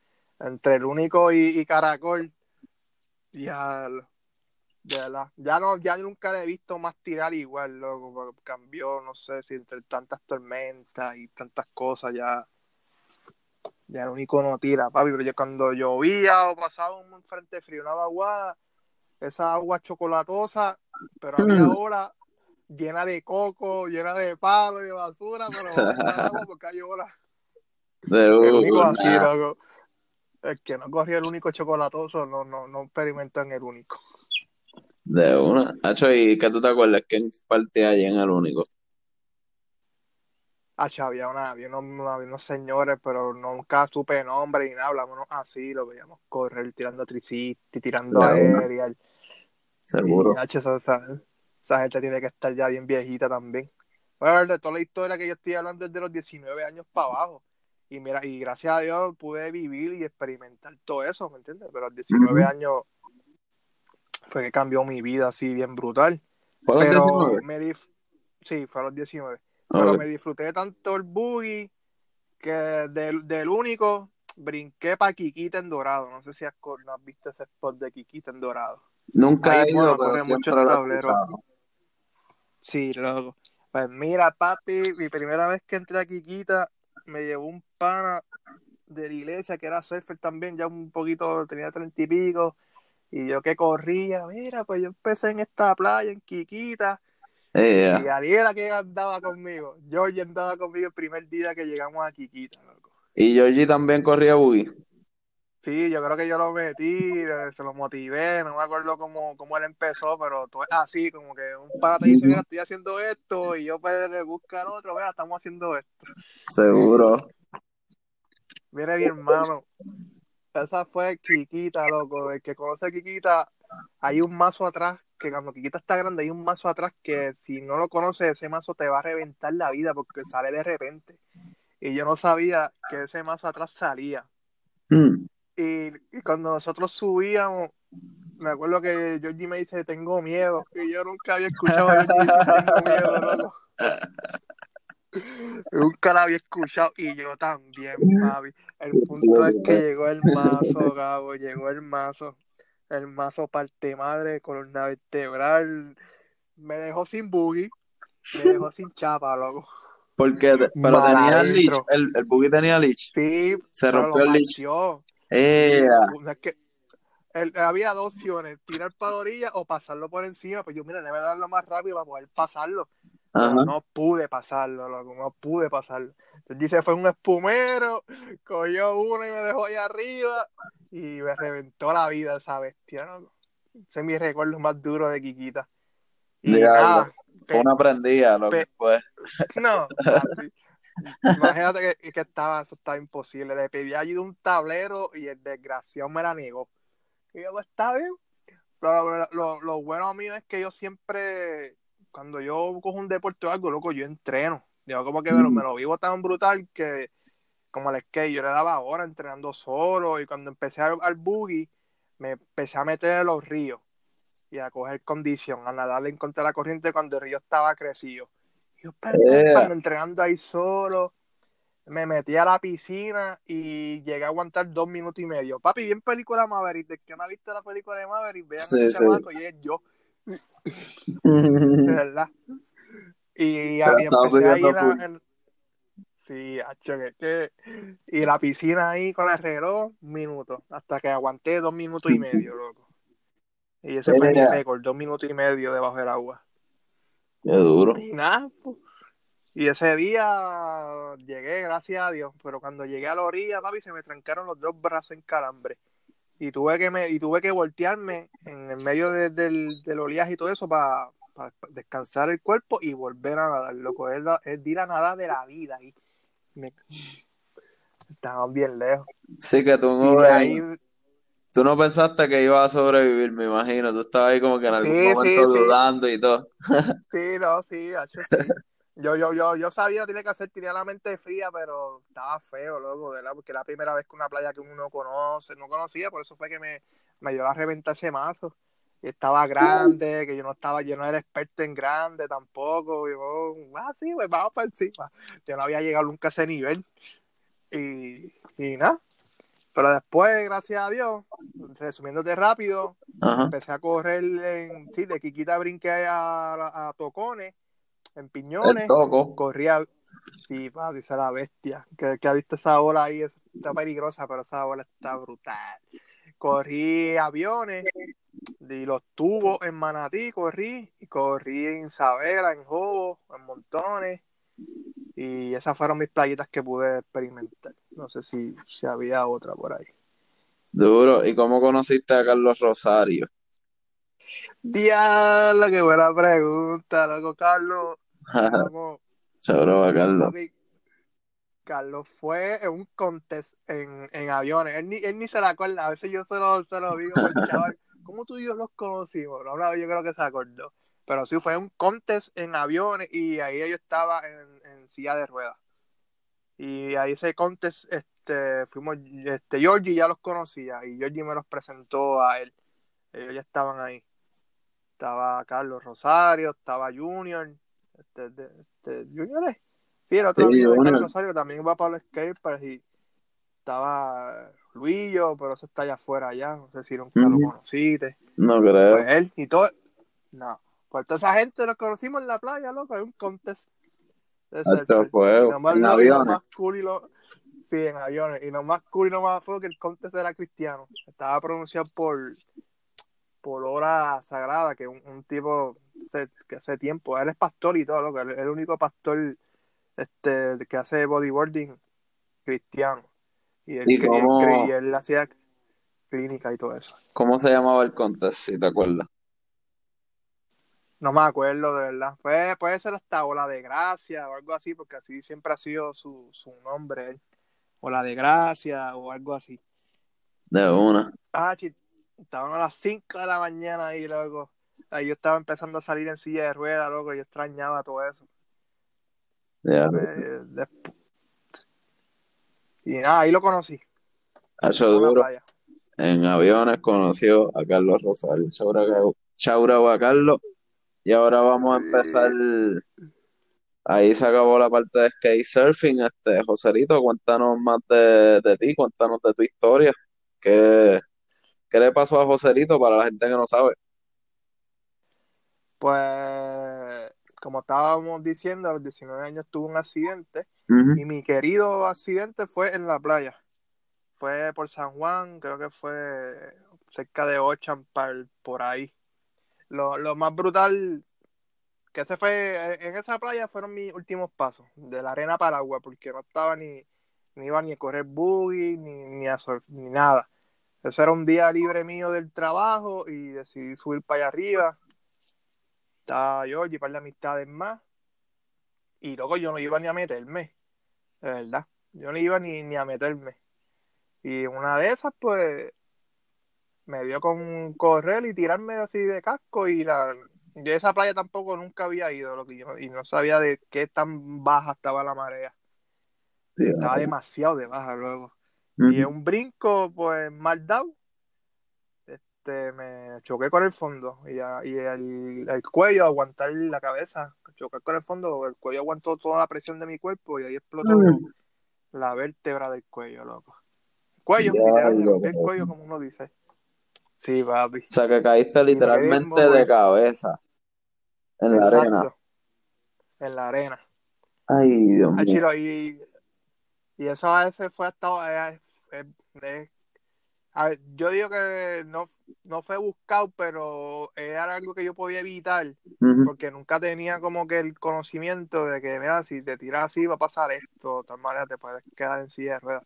S3: Entre el único y, y Caracol, ya, de verdad. Ya no, ya nunca le he visto más tirar igual, loco. Cambió, no sé, si entre tantas tormentas y tantas cosas, ya, ya el único no tira, papi. Pero yo cuando llovía o pasaba un frente frío, una vaguada, esa agua chocolatosa, pero había
S2: Mm.
S3: ola llena de coco, llena de palo y de basura, pero agua porque hay ola.
S2: De
S3: El único así, loco. El que no corría el único chocolatoso no, no, no experimentó en el único.
S2: De una. Hacho, ¿y qué tú te acuerdas? ¿Quién partía allí en el único?
S3: Ah, había, una, había, unos, había unos señores, pero nunca supe nombre ni nada, hablábamos así, lo veíamos correr tirando tricisti, tirando
S2: De
S3: aéreal.
S2: Seguro.
S3: Y, hacho, esa, esa, esa gente tiene que estar ya bien viejita también. Ver de toda la historia que yo estoy hablando desde los 19 años para abajo. Y mira, y gracias a Dios pude vivir y experimentar todo eso, ¿me entiendes? Pero a los 19
S2: Ujú.
S3: años fue que cambió mi vida así bien brutal.
S2: ¿Fue a los
S3: Pero
S2: 19?
S3: me dif- sí, fue a los 19. Pero me disfruté tanto el buggy que del, del único brinqué para Kikita en Dorado. No sé si has, no has visto ese spot de Kikita en Dorado.
S2: Nunca
S3: Ahí,
S2: he ido,
S3: bueno,
S2: pero siempre lo escuchado.
S3: Sí, loco. Pues mira, papi, mi primera vez que entré a Quiquita, me llevó un pana de la iglesia que era surfer también, ya un poquito, tenía treinta y pico, y yo que corría, mira, pues yo empecé en esta playa, en Quiquita,
S2: Yeah.
S3: y Ariela que andaba conmigo, Georgie andaba conmigo el primer día que llegamos a Quiquita, loco.
S2: Y Georgie también corría buggy.
S3: Sí, yo creo que yo lo metí, eh, se lo motivé, no me acuerdo cómo, cómo él empezó, pero todo es así, como que un pana te dice, mira, estoy haciendo esto, y yo pues le buscar otro, mira, estamos haciendo esto.
S2: Seguro.
S3: Mire, mi hermano, esa fue Kikita, loco, el que conoce a Kikita, hay un mazo atrás, que cuando Kikita está grande, hay un mazo atrás que si no lo conoces, ese mazo te va a reventar la vida, porque sale de repente. Y yo no sabía que ese mazo atrás salía. Y, y cuando nosotros subíamos, me acuerdo que Georgie me dice, tengo miedo. Y yo nunca había escuchado a Georgie decir, tengo miedo, loco. Nunca la había escuchado. Y yo también, papi. El punto es que llegó el mazo, Gabo. Llegó el mazo. El mazo parte madre, columna vertebral. Me dejó sin boogie. Me dejó sin chapa, loco.
S2: Porque, pero tenía
S3: Maladestro.
S2: leash, el, el buggy tenía leash.
S3: Sí,
S2: Se rompió el leash.
S3: partió.
S2: Eh,
S3: No es que él- había dos opciones, tirar para la orilla o pasarlo por encima. Pues yo, mira, debe darlo más rápido para poder pasarlo.
S2: Ajá.
S3: no pude pasarlo, loco, no pude pasarlo. Entonces dice, fue un espumero, cogió uno y me dejó ahí arriba y me reventó la vida esa bestia, loco. Ese es mi recuerdo más duro de Kikita. Y nada,
S2: Fue una prendida lo que fue.
S3: no. Imagínate que, que estaba, eso estaba imposible. Le pedí ayuda a un tablero y el desgraciado me la negó. Y yo, pues está bien. Lo- lo- lo bueno mío es que yo siempre, cuando yo cojo un deporte o algo, loco, yo entreno. Yo como que me lo, me lo vivo tan brutal que, como el skate, yo le daba horas entrenando solo. Y cuando empecé al, al buggy, me empecé a meter en los ríos y a coger condición, a nadarle en contra de la corriente cuando el río estaba crecido. Yo,
S2: Yeah.
S3: entrenando ahí solo, me metí a la piscina y llegué a aguantar dos minutos y medio. Papi, bien película Maverick, de que no ha visto la película de Maverick, vean
S2: Sí,
S3: ese
S2: sí.
S3: chamaco y es yo, de verdad. Y, empecé ahí en la, en- Sí, que, y la piscina ahí con el reloj, un minuto, hasta que aguanté dos minutos y medio, loco. Y ese fue mi récord, dos minutos y medio debajo del agua.
S2: Qué duro.
S3: Y nada, pues. Y ese día llegué, gracias a Dios, pero cuando llegué a la orilla, papi, se me trancaron los dos brazos en calambre. Y tuve que me, y tuve que voltearme en el medio de- del, del oleaje y todo eso para descansar el cuerpo y volver a nadar, loco. Es, la- es ir a nadar de la vida. Y me, estaban bien lejos.
S2: Sí que tú no,
S3: de ahí,
S2: tú no pensaste que ibas a sobrevivir, me imagino. Tú estabas ahí como que en algún
S3: Sí,
S2: momento
S3: sí.
S2: dudando y todo.
S3: Sí, no, sí, hacho, sí. Yo, yo, yo, yo sabía lo que tenía que hacer, tenía la mente fría, pero estaba feo, loco, ¿verdad? Porque era la primera vez que una playa que uno no conoce, no conocía, por eso fue que me, me dio la reventa ese mazo. Y estaba grande, que yo no estaba, yo no era experto en grande tampoco. Y yo, ah, sí, pues vamos para encima. Yo no había llegado nunca a ese nivel. Y, y nada. Pero después, gracias a Dios, resumiéndote rápido,
S2: Ajá.
S3: empecé a correr en, sí, de Quiquita brinqué a, a, a Tocones, en Piñones, corría, sí, pa, dice la bestia, que, que ha visto esa ola ahí, es- está peligrosa, pero esa ola está brutal. Corrí aviones, y los tubos en Manatí, corrí, y corrí en Isabela, en Jobo, en Montones, y esas fueron mis playitas que pude experimentar. No sé si, si había otra por ahí.
S2: Duro. ¿Y cómo conociste a Carlos Rosario?
S3: Diablo, qué buena pregunta, loco, Carlos.
S2: Seguro va Carlos.
S3: Carlos fue en un contest en, en aviones. Él ni, él ni se la acuerda. A veces yo se lo, se lo digo chaval. ¿Cómo tú y yo los conocimos? No, no, yo creo que se acordó. Pero sí, fue un contest en aviones y ahí yo estaba en, en silla de ruedas. Y ahí ese contest, este, fuimos, este, Georgie ya los conocía y Georgie me los presentó a él. Ellos ya estaban ahí. Estaba Carlos Rosario, estaba Junior, este, de- este, Junior es. Sí, el otro
S2: Sí,
S3: amigo de Rosario también va para los skaters y estaba Luillo, pero eso está allá afuera ya, no sé si nunca lo conociste.
S2: No creo.
S3: Pues él y todo, no, Pues toda esa gente nos conocimos en la playa, loco, en un contest. De
S2: Alto
S3: surfer.
S2: fuego.
S3: Y lo más
S2: En
S3: lo
S2: aviones.
S3: más cool y lo... Sí, en aviones. Y lo más cool y lo más fue que el contest era cristiano. Estaba pronunciado por por hora sagrada, que un, un tipo que hace tiempo, él es pastor y todo, loco, él es el único pastor este que hace bodyboarding cristiano. Y él,
S2: ¿Y
S3: él
S2: cómo-
S3: y él hacía clínica y todo eso.
S2: ¿Cómo se llamaba el contest, si te acuerdas?
S3: No me acuerdo de verdad. Puede, puede ser hasta Ola de Gracia o algo así, porque así siempre ha sido su, su nombre, él. Ola de Gracia o algo así.
S2: De una.
S3: Ah, estaban a las 5 de la mañana ahí, loco. Ahí yo estaba empezando a salir en silla de ruedas, loco, yo extrañaba todo eso.
S2: Ya,
S3: Pues,
S2: sí.
S3: Y nada, ahí lo conocí, la
S2: duro. En aviones conoció a Carlos Rosario. Chaura, a Carlos. Y ahora vamos a empezar. Ahí se acabó la parte de skate surfing. Este, Joselito, cuéntanos más de, de ti, cuéntanos de tu historia. ¿Qué, qué le pasó a Joselito para la gente que no sabe?
S3: Pues, como estábamos diciendo, a los 19 años tuve un accidente y mi querido accidente fue en la playa. Fue por San Juan, creo que fue cerca de Ochan, par- por ahí. Lo, lo más brutal que ese fue, en esa playa fueron mis últimos pasos, de la arena para el agua, porque no estaba ni, ni iba ni a correr buggy, ni, ni a ni nada. Eso era un día libre mío del trabajo y decidí subir para allá arriba. Estaba yo y un par de amistades más. Y luego yo no iba ni a meterme, de verdad. Yo no iba ni, ni a meterme. Y una de esas, pues, me dio con correr y tirarme así de casco. Y la, yo a esa playa tampoco nunca había ido, lo que yo, no- y no sabía de qué tan baja estaba la marea.
S2: Sí,
S3: Estaba demasiado de baja luego. Y en un brinco, pues, mal dado, este, me choqué con el fondo. Y, a- y el, el cuello, aguantar la cabeza, chocar con el fondo, el cuello aguantó toda la presión de mi cuerpo y ahí explotó
S2: Mm.
S3: la vértebra del cuello, loco. Cuello,
S2: Ya,
S3: literal,
S2: loco.
S3: el cuello, como uno dice. Sí, papi.
S2: O sea, que caíste literalmente de cabeza en la arena.
S3: Exacto. En la arena.
S2: Ay, Dios mío.
S3: y, y eso a veces fue hasta. Eh, eh, a ver, yo digo que no, no fue buscado, pero era algo que yo podía evitar,
S2: Ujú.
S3: porque nunca tenía como que el conocimiento de que, mira, si te tiras así va a pasar esto, de tal manera te puedes quedar en silla de ruedas.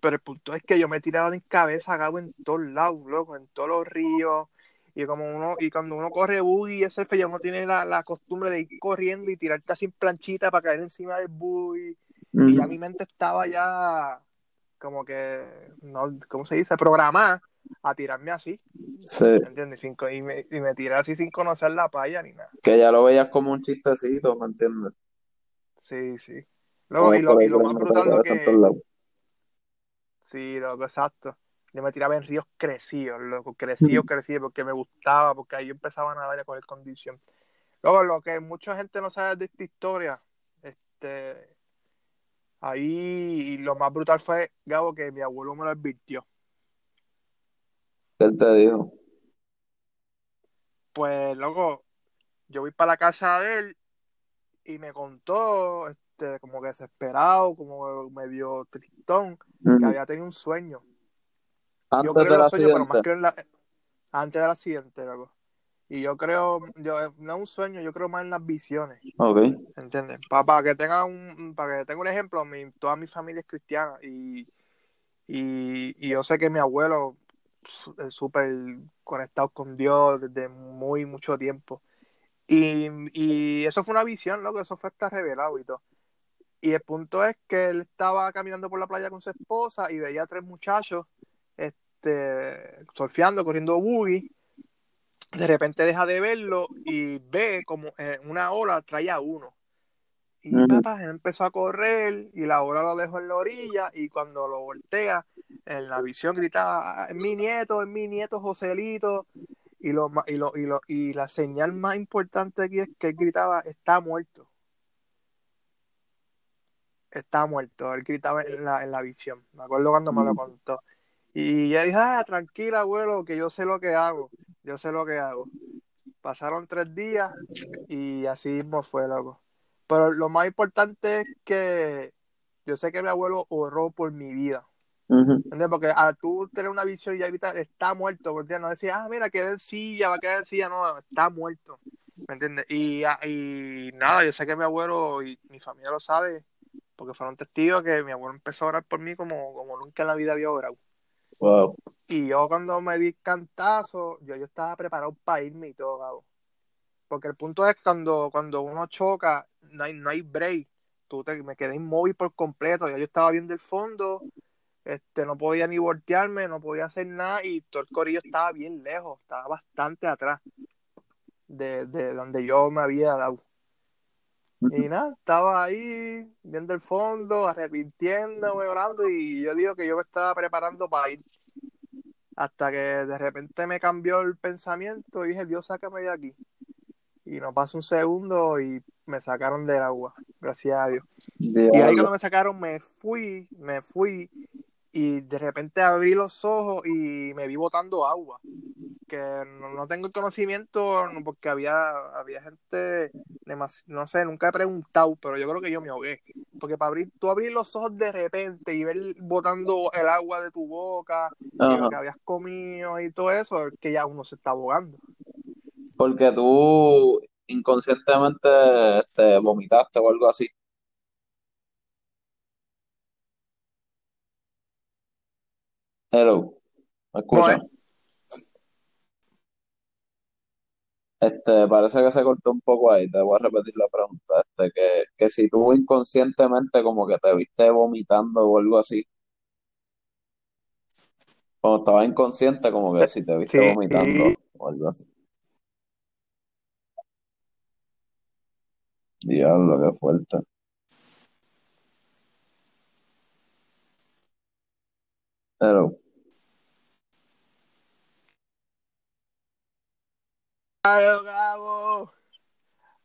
S3: Pero el punto es que yo me tiraba en cabeza, cabo en todos lados, loco, en todos los ríos. Y como uno, y cuando uno corre buggy ese ya uno tiene la, la costumbre de ir corriendo y tirarte así en planchita para caer encima del buggy. Y ya mi mente estaba ya como que, no, ¿cómo se dice? Programada a tirarme así,
S2: Sí,
S3: ¿entiendes? Sin y, me, y me tiré así sin conocer la playa ni nada.
S2: que ya lo veías como un chistecito, ¿me entiendes?
S3: Sí, sí. Luego, y lo, y lo más brutal lo que... Sí, loco, exacto. Yo me tiraba en ríos crecidos, loco, crecidos, crecidos, porque me gustaba, porque ahí yo empezaba a nadar y a coger condición. Luego, lo que mucha gente no sabe de esta historia, este, ahí y lo más brutal fue, Gabo, que mi abuelo me lo advirtió.
S2: ¿Qué te dijo?
S3: Pues, loco, yo voy para la casa de él y me contó, este, como que desesperado, como medio tristón, que había tenido un sueño. Yo
S2: Antes
S3: creo en los sueños, pero más creo en la... antes del accidente, loco. Y yo creo, yo, no es un sueño, yo creo más en las visiones,
S2: Ok.
S3: ¿entiendes? Para, que tenga un, para que tenga un ejemplo, mi, toda mi familia es cristiana y, y, y yo sé que mi abuelo es súper conectado con Dios desde muy mucho tiempo. Y, y eso fue una visión, loco, eso fue hasta revelado y todo. Y el punto es que él estaba caminando por la playa con su esposa y veía a tres muchachos este, surfeando, corriendo buggy. De repente deja de verlo y ve como eh, una ola trae a uno. Y
S2: Ujú.
S3: papá él empezó a correr y la ola lo dejó en la orilla y cuando lo voltea, en la visión gritaba, "Ah, es mi nieto, es mi nieto Joselito. Y, lo, y, lo, y, lo, y la señal más importante aquí es que él gritaba, está muerto. Está muerto. Él gritaba en la, en la visión. Me acuerdo cuando me lo contó. Y yo dije, ah, tranquila, abuelo, que yo sé lo que hago. Yo sé lo que hago. Pasaron tres días y así mismo fue, loco. Pero lo más importante es que yo sé que mi abuelo oró por mi vida.
S2: Ujú.
S3: ¿Entiendes? Porque al tú tener una visión y ahorita está muerto, ¿me entiendes? No decía, ah, mira, queda en silla, va a quedar en silla, no, está muerto, ¿me entiendes? Y, ah, y nada, yo sé que mi abuelo y mi familia lo sabe, porque fueron testigos que mi abuelo empezó a orar por mí como, como nunca en la vida había orado.
S2: Wow.
S3: Y yo cuando me di cantazo, yo, yo estaba preparado para irme y todo, Gabo. Porque el punto es cuando, cuando uno choca, no hay, no hay break. Tú te, me quedé inmóvil por completo. Ya yo estaba viendo el fondo, este, no podía ni voltearme, no podía hacer nada y todo el corillo estaba bien lejos, estaba bastante atrás de, de donde yo me había dado. Y nada, estaba ahí viendo el fondo, arrepintiéndome, orando, y yo digo que yo me estaba preparando para ir. Hasta que de repente me cambió el pensamiento y dije, Dios, sácame de aquí. Y no pasó un segundo y me sacaron del agua, gracias a Dios. Y ahí cuando me sacaron me fui, me fui y de repente abrí los ojos y me vi botando agua. Que no, no tengo el conocimiento no, porque había, había gente, demas- no sé, nunca he preguntado, pero yo creo que yo me ahogué. Porque para abrir, tú abrir los ojos de repente y ver botando el agua de tu boca y lo que habías comido y todo eso, es que ya uno se está ahogando.
S2: Porque tú inconscientemente te vomitaste o algo así. Hello, ¿me
S3: No
S2: escuchas?
S3: es,
S2: Este, parece que se cortó un poco ahí, te voy a repetir la pregunta, este, que, que si tú inconscientemente como que te viste vomitando o algo así, cuando estabas inconsciente como que si te viste
S3: sí,
S2: vomitando o algo así. Diablo, qué fuerte. Hello,
S3: ¡Ay, Gabo!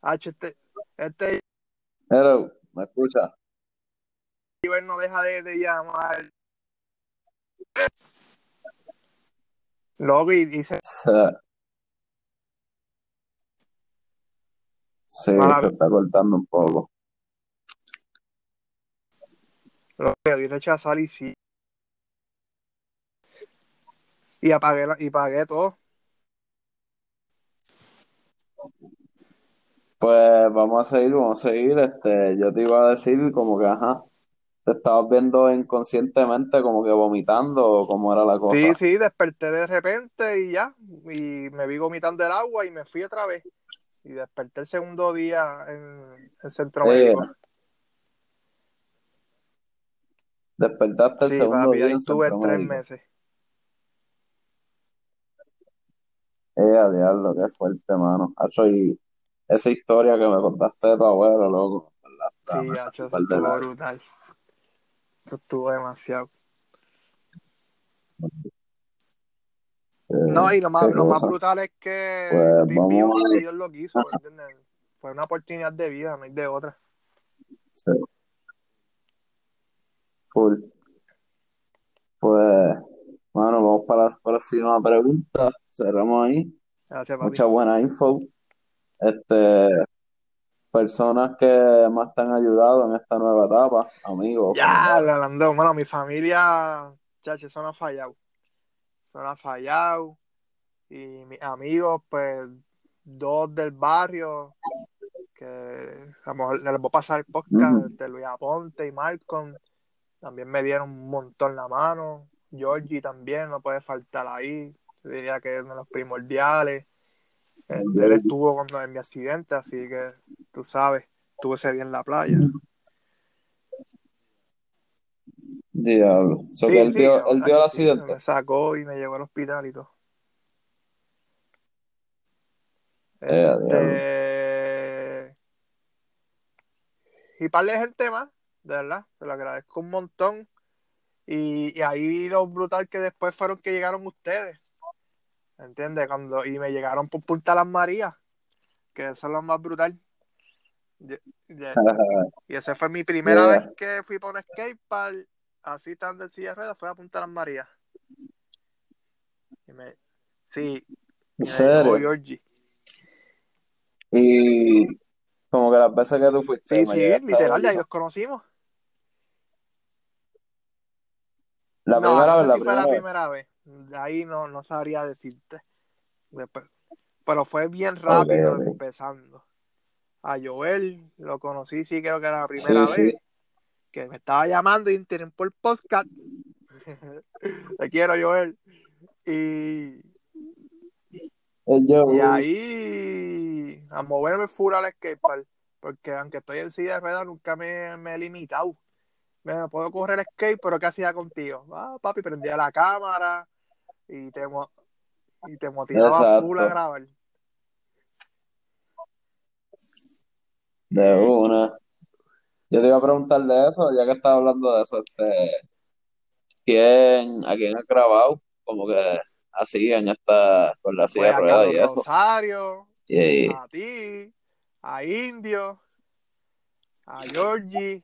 S3: Hacho, este, este
S2: hello, ¿me escuchas?
S3: Iber no deja de, de llamar. Loco, y dice,
S2: Sí,
S3: mala
S2: se está cortando un poco.
S3: lo di rechazar y sí. Y apagué, la- y pagué todo.
S2: Pues vamos a seguir, vamos a seguir. Este, yo te iba a decir como que, ajá, te estabas viendo inconscientemente como que vomitando o cómo era la cosa.
S3: Sí, sí, desperté de repente y ya. Y me vi vomitando el agua y me fui otra vez. Y desperté el segundo día en el centro
S2: Eh,
S3: médico.
S2: despertaste el
S3: Sí,
S2: segundo
S3: papi,
S2: día
S3: ahí
S2: en
S3: estuve
S2: centro
S3: tres meses.
S2: Eh, diablo, qué fuerte, mano. Hacho, y esa historia que me contaste de tu abuelo, loco,
S3: Sí, hacho, eso estuvo brutal. Eso estuvo demasiado. No,
S2: Eh,
S3: y lo más, lo más brutal es que
S2: Pues ir.
S3: Dios lo quiso, ¿me entiendes? Fue una oportunidad de vida, no hay de otra.
S2: Sí, full. Pues, bueno, vamos para la próxima pregunta. Cerramos ahí.
S3: Gracias, papi.
S2: Mucha buena info. Este, personas que más te han ayudado en esta nueva etapa, amigos,
S3: Ya. Orlando, bueno, mi familia, chacho, eso no ha fallado. Eso no ha fallado. Y mis amigos, pues, dos del barrio, que a lo mejor les voy a pasar el podcast, este, Luis Aponte y Malcolm, también me dieron un montón la mano. Georgie también, no puede faltar ahí. Yo diría que es uno de los primordiales. Este, él estuvo cuando en mi accidente, así que tú sabes, estuve ese día en la playa.
S2: Diablo. Que
S3: Sí,
S2: él
S3: sí,
S2: vio, él vio el accidente.
S3: me sacó y me llevó al hospital y todo.
S2: Eh.
S3: Este. Y par de gente más, de verdad, te lo agradezco un montón. Y, y ahí lo brutal que después fueron que llegaron ustedes, ¿entiendes? Cuando, y me llegaron por Punta Las Marías, que eso es lo más brutal. Y, esa fue mi primera
S2: Yeah.
S3: vez que fui para un skatepark, así estando en silla de ruedas, fue a Punta Las Marías. Y me, sí,
S2: ¿En
S3: y me llevó
S2: serio?
S3: Georgie.
S2: Y como que las veces que tú fuiste,
S3: Sí, sí, literal, de ahí los conocimos.
S2: La
S3: No,
S2: primera
S3: no
S2: vez, la primera vez.
S3: ahí no, no sabría decirte. Después- Pero fue bien rápido empezando. A Joel lo conocí, sí, creo que era la primera
S2: Sí, sí.
S3: vez. Que me estaba llamando y interés por podcast. Te quiero, Joel. Y,
S2: El
S3: y ahí a moverme full al skatepark. Porque aunque estoy en silla de ruedas, nunca me, me he limitado. Me puedo correr skate, pero ¿qué hacía contigo? Ah, papi, prendía la cámara y te, mo- y te motivaba full a grabar.
S2: de una. Yo te iba a preguntar de eso, ya que estás hablando de eso, este, ¿quién, a quién has grabado? Como que así en esta, con la silla
S3: pues
S2: de y eso.
S3: Rosario, a ti, a Indio, a Georgie,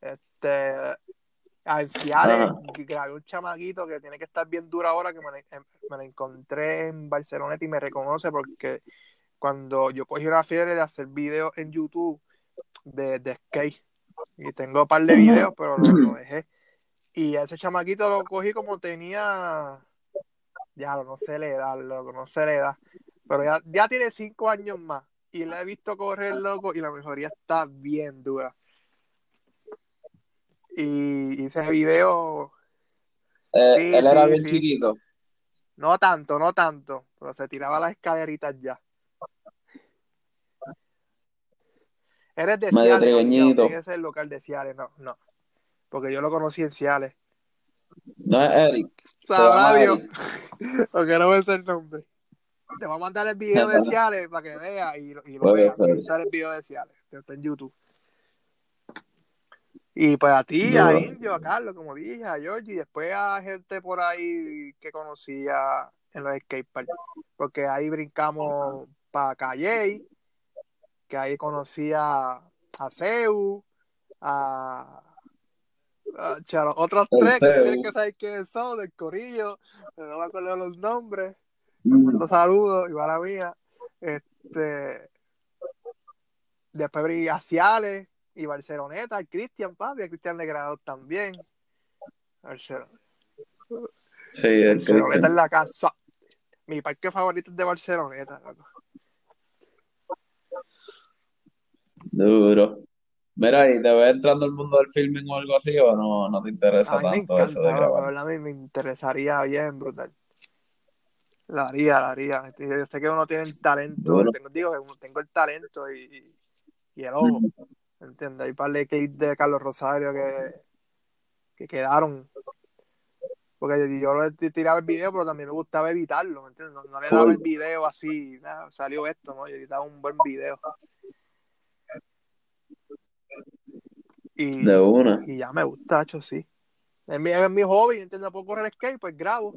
S3: este, a Enciales,
S2: ajá.
S3: grabé un chamaquito que tiene que estar bien duro ahora, que me, lo- me lo encontré en Barcelona y me reconoce porque cuando yo cogí una fiebre de hacer videos en YouTube de, de skate, y tengo un par de videos, pero lo, lo dejé. Y a ese chamaquito lo cogí como tenía, ya no sé la edad, loco, no sé la edad, pero ya, ya tiene cinco años más. Y la he visto correr, loco, y la mejoría está bien dura. Y ese video,
S2: Eh,
S3: sí,
S2: él era
S3: sí,
S2: bien chiquito.
S3: No tanto, no tanto, pero se tiraba las escaleritas ya. Eres de
S2: Medio
S3: Ciales, no, que ser local de Ciales, no, no. Porque yo lo conocí en Ciales.
S2: No es Eric, Eric.
S3: porque no me sé el nombre. Te voy a mandar el video de Ciales para que vea y, lo- y lo
S2: Puede
S3: vea.
S2: ser.
S3: El video de Ciales, que está en YouTube. Y pues a ti, a. Indio, a Carlos, como dije, a Georgie, y después a gente por ahí que conocía en los skateparks. Porque ahí brincamos para Calle, que ahí conocía a Seu, a, a cha, los otros
S2: El
S3: tres que tienen que saber quiénes son, del Corillo, no me acuerdo los nombres.
S2: Mm,
S3: mando saludos, igual a mía. Este, después a Ciales y Barceloneta, al Cristian, papi, a Cristian Legrado también. Barcelona-
S2: Sí, el
S3: Barceloneta
S2: Cristian.
S3: en la casa. Mi parque favorito es de Barceloneta, loco.
S2: Duro. Mira, ¿y te ves entrando al mundo del filming o algo así o no, no te interesa
S3: A mí me
S2: tanto eso de grabar?
S3: ¿verdad? Me, me interesaría bien, brutal. Lo haría, lo haría. Yo sé que uno tiene el talento, tengo, digo que uno- tengo el talento y, y el ojo, ¿entiendes? Hay un par de clips de Carlos Rosario que, que quedaron. Porque yo lo tiraba el video, pero también me gustaba editarlo, ¿me entiendes? No, no le daba el video así, "Ah, salió esto, ¿no? Yo editaba un buen video. Y,
S2: De una.
S3: y ya me gusta, hecho, sí. Es mi, es mi hobby, ¿entiendes? No puedo correr skate, pues grabo.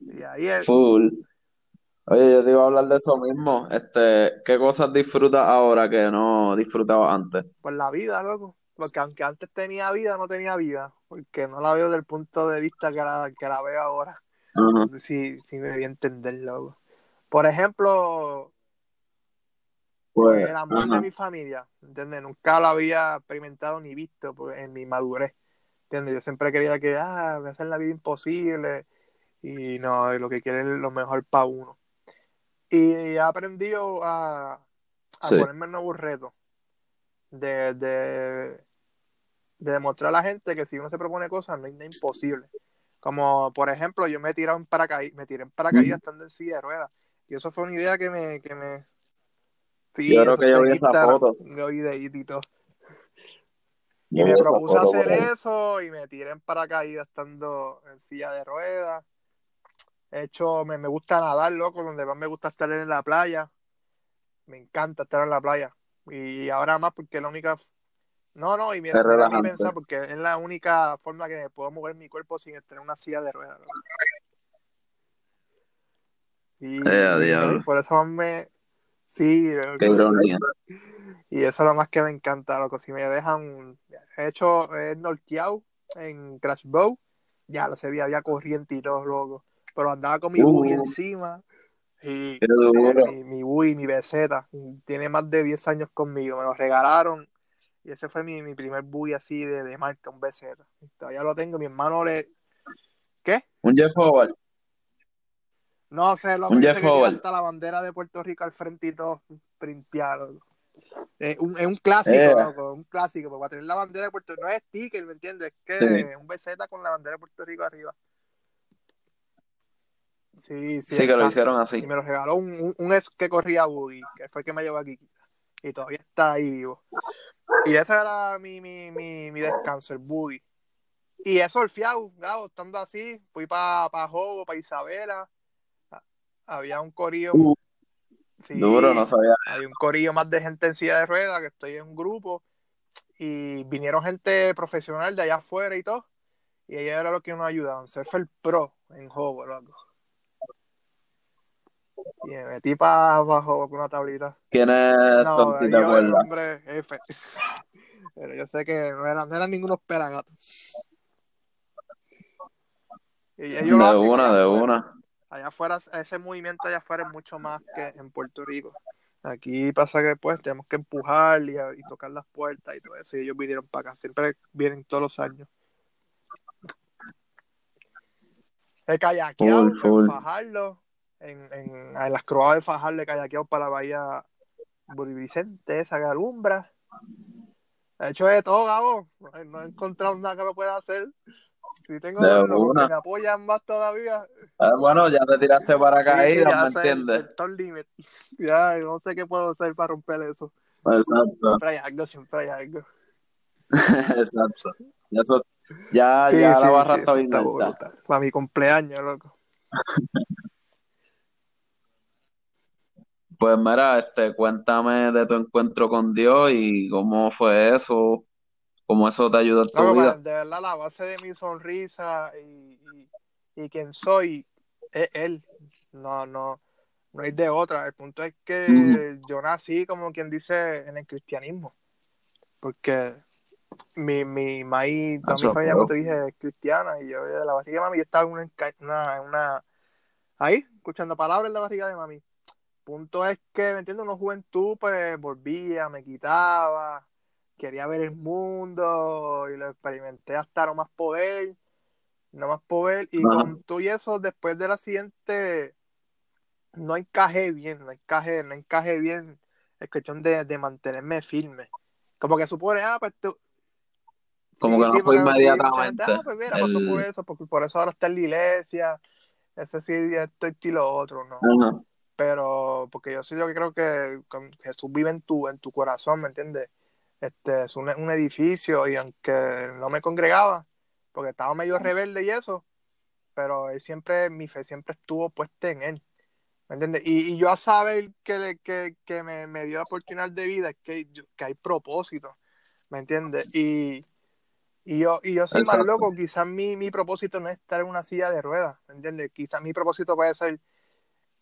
S3: Y ahí es,
S2: Full. Oye, yo te iba a hablar de eso mismo. Este, ¿qué cosas disfrutas ahora que no disfrutabas antes?
S3: pues la vida, loco. Porque aunque antes tenía vida, no tenía vida. Porque no la veo del punto de vista que la, que la veo ahora.
S2: Ajá.
S3: No sé si, si me voy a entender, loco. Por ejemplo, pues el amor de mi familia, ¿entiendes? Nunca lo había experimentado ni visto en mi madurez, ¿entiendes? Yo siempre quería que, ah, me hacen la vida imposible y no, lo que quieren es lo mejor para uno. Y he aprendido a, a
S2: Sí.
S3: ponerme nuevos retos, de, de, de demostrar a la gente que si uno se propone cosas no nada imposible. Como, por ejemplo, yo me tiré en paracaídas, me tiré en paracaídas estando en silla de ruedas. Y eso fue una idea que me, que me, Sí,
S2: Yo creo que yo vi
S3: en
S2: esa foto.
S3: y todo. Y me propuse hacer eso y me tiré en paracaídas estando en silla de ruedas. De hecho, me, me gusta nadar, loco, donde más me gusta estar en la playa. Me encanta estar en la playa. Y ahora más porque es la única... No, no, y mira, mira a mí
S2: relajante.
S3: pensar porque es la única forma que puedo mover mi cuerpo sin en una silla de ruedas. loco. Y,
S2: Eh,
S3: y por eso más me... Sí.
S2: Qué.
S3: Y eso es lo más que me encanta, loco. Si me dejan, he hecho, he norqueado en Crash Bow, ya lo sé, había corriente y todo, loco. Pero andaba con mi buggy
S2: Uh.
S3: encima, Y
S2: duro.
S3: mi, mi Wii, mi BZ, tiene más de 10 años conmigo. Me lo regalaron y ese fue mi, mi primer Wii así de, de marca, un BZ. Todavía lo tengo. Mi hermano le. ¿Qué?
S2: Un Jeff Howard.
S3: No sé, lo
S2: Un
S3: que hasta la bandera de Puerto Rico al frente y todo printeado. Es un, es un clásico,
S2: Eh.
S3: loco, un clásico, porque para tener la bandera de Puerto Rico, no es sticker, ¿me entiendes? Es que
S2: Sí.
S3: un BZ con la bandera de Puerto Rico arriba. Sí, sí,
S2: Sí, que lo hicieron
S3: Y
S2: así.
S3: me lo regaló un, un, un ex que corría Boogie, que fue el que me llevó aquí. Y todavía está ahí vivo. Y ese era mi, mi, mi, mi descanso, el Boogie. Y eso, el fiao, Gabo, estando así, fui para pa Jobo, para Isabela. Ah, Había un corillo.
S2: Uh,
S3: sí,
S2: Duro, no sabía.
S3: hay un corillo más de gente en silla de ruedas, que estoy en un grupo. Y vinieron gente profesional de allá afuera y todo. Y ellos era lo que nos ayudaban. Se fue el pro en Jobo, loco. Y me metí para abajo con una tablita.
S2: ¿Quiénes
S3: No,
S2: son, si
S3: yo el hombre jefe. Pero yo sé que no eran, no eran ningunos pelagatos. Y ellos
S2: De una, de una.
S3: Allá afuera, ese movimiento allá afuera es mucho más que en Puerto Rico. Aquí pasa que pues tenemos que empujar y, y tocar las puertas y todo eso. Y ellos vinieron para acá. Siempre vienen todos los años. He kayakeado
S2: Full, full.
S3: En en, en, las croadas de Fajardo he kayakeado para la bahía Vicente, esa que alumbra. He hecho de todo, Gabo. No he, encontrado nada que me pueda hacer. Si tengo
S2: De
S3: que me apoyan más todavía,
S2: Ah, bueno, ya te tiraste para
S3: Sí,
S2: caídas,
S3: ya
S2: ¿me entiendes?
S3: el. Ya, no sé qué puedo hacer para romper eso.
S2: Exacto,
S3: Siempre hay algo, siempre hay algo.
S2: exacto. Ya, eso- ya,
S3: Sí,
S2: ya
S3: sí,
S2: la barra
S3: sí,
S2: está bien.
S3: Para mi cumpleaños, loco.
S2: Pues mira, este, cuéntame de tu encuentro con Dios y cómo fue eso, cómo eso te ayudó en tu
S3: Loco,
S2: vida.
S3: pues, de verdad, la base de mi sonrisa y, y, y quien soy es él. No, no, no hay de otra. El punto es que yo nací, como quien dice, en el cristianismo. Porque mi, mi maíz, toda mi familia, como te dije, es cristiana. Y yo de la barriga de mami, yo estaba en una, una, una- ahí, escuchando palabras en la barriga de mami. Punto es que, ¿me entiendes? Una juventud, pues, volvía, me quitaba, quería ver el mundo y lo experimenté hasta no más poder, no más poder. Y
S2: Ajá.
S3: con todo y eso, después del accidente, no encajé bien, no encajé, no encajé bien. Es cuestión de, de mantenerme firme. Como que supone, ah, pues tú.
S2: Como que no fue
S3: sí, gente,
S2: inmediatamente
S3: ah, pues mira, pasó por eso, porque por eso ahora está en la iglesia. Ese sí, esto, esto y lo otro, ¿no?
S2: Ajá.
S3: Pero porque yo sí lo que creo que Jesús vive en tu, en tu corazón, ¿me entiendes? Este es un, un edificio y aunque no me congregaba, porque estaba medio rebelde y eso, pero él siempre, mi fe siempre estuvo puesta en él, ¿me entiendes? Y, y yo a saber que, que, que me, me dio la oportunidad de vida, es que, yo- que hay propósito, ¿me entiendes? Y, y yo, y yo soy más
S2: Exacto.
S3: loco, quizás mi, mi propósito no es estar en una silla de ruedas, ¿me entiendes? Quizás mi propósito puede ser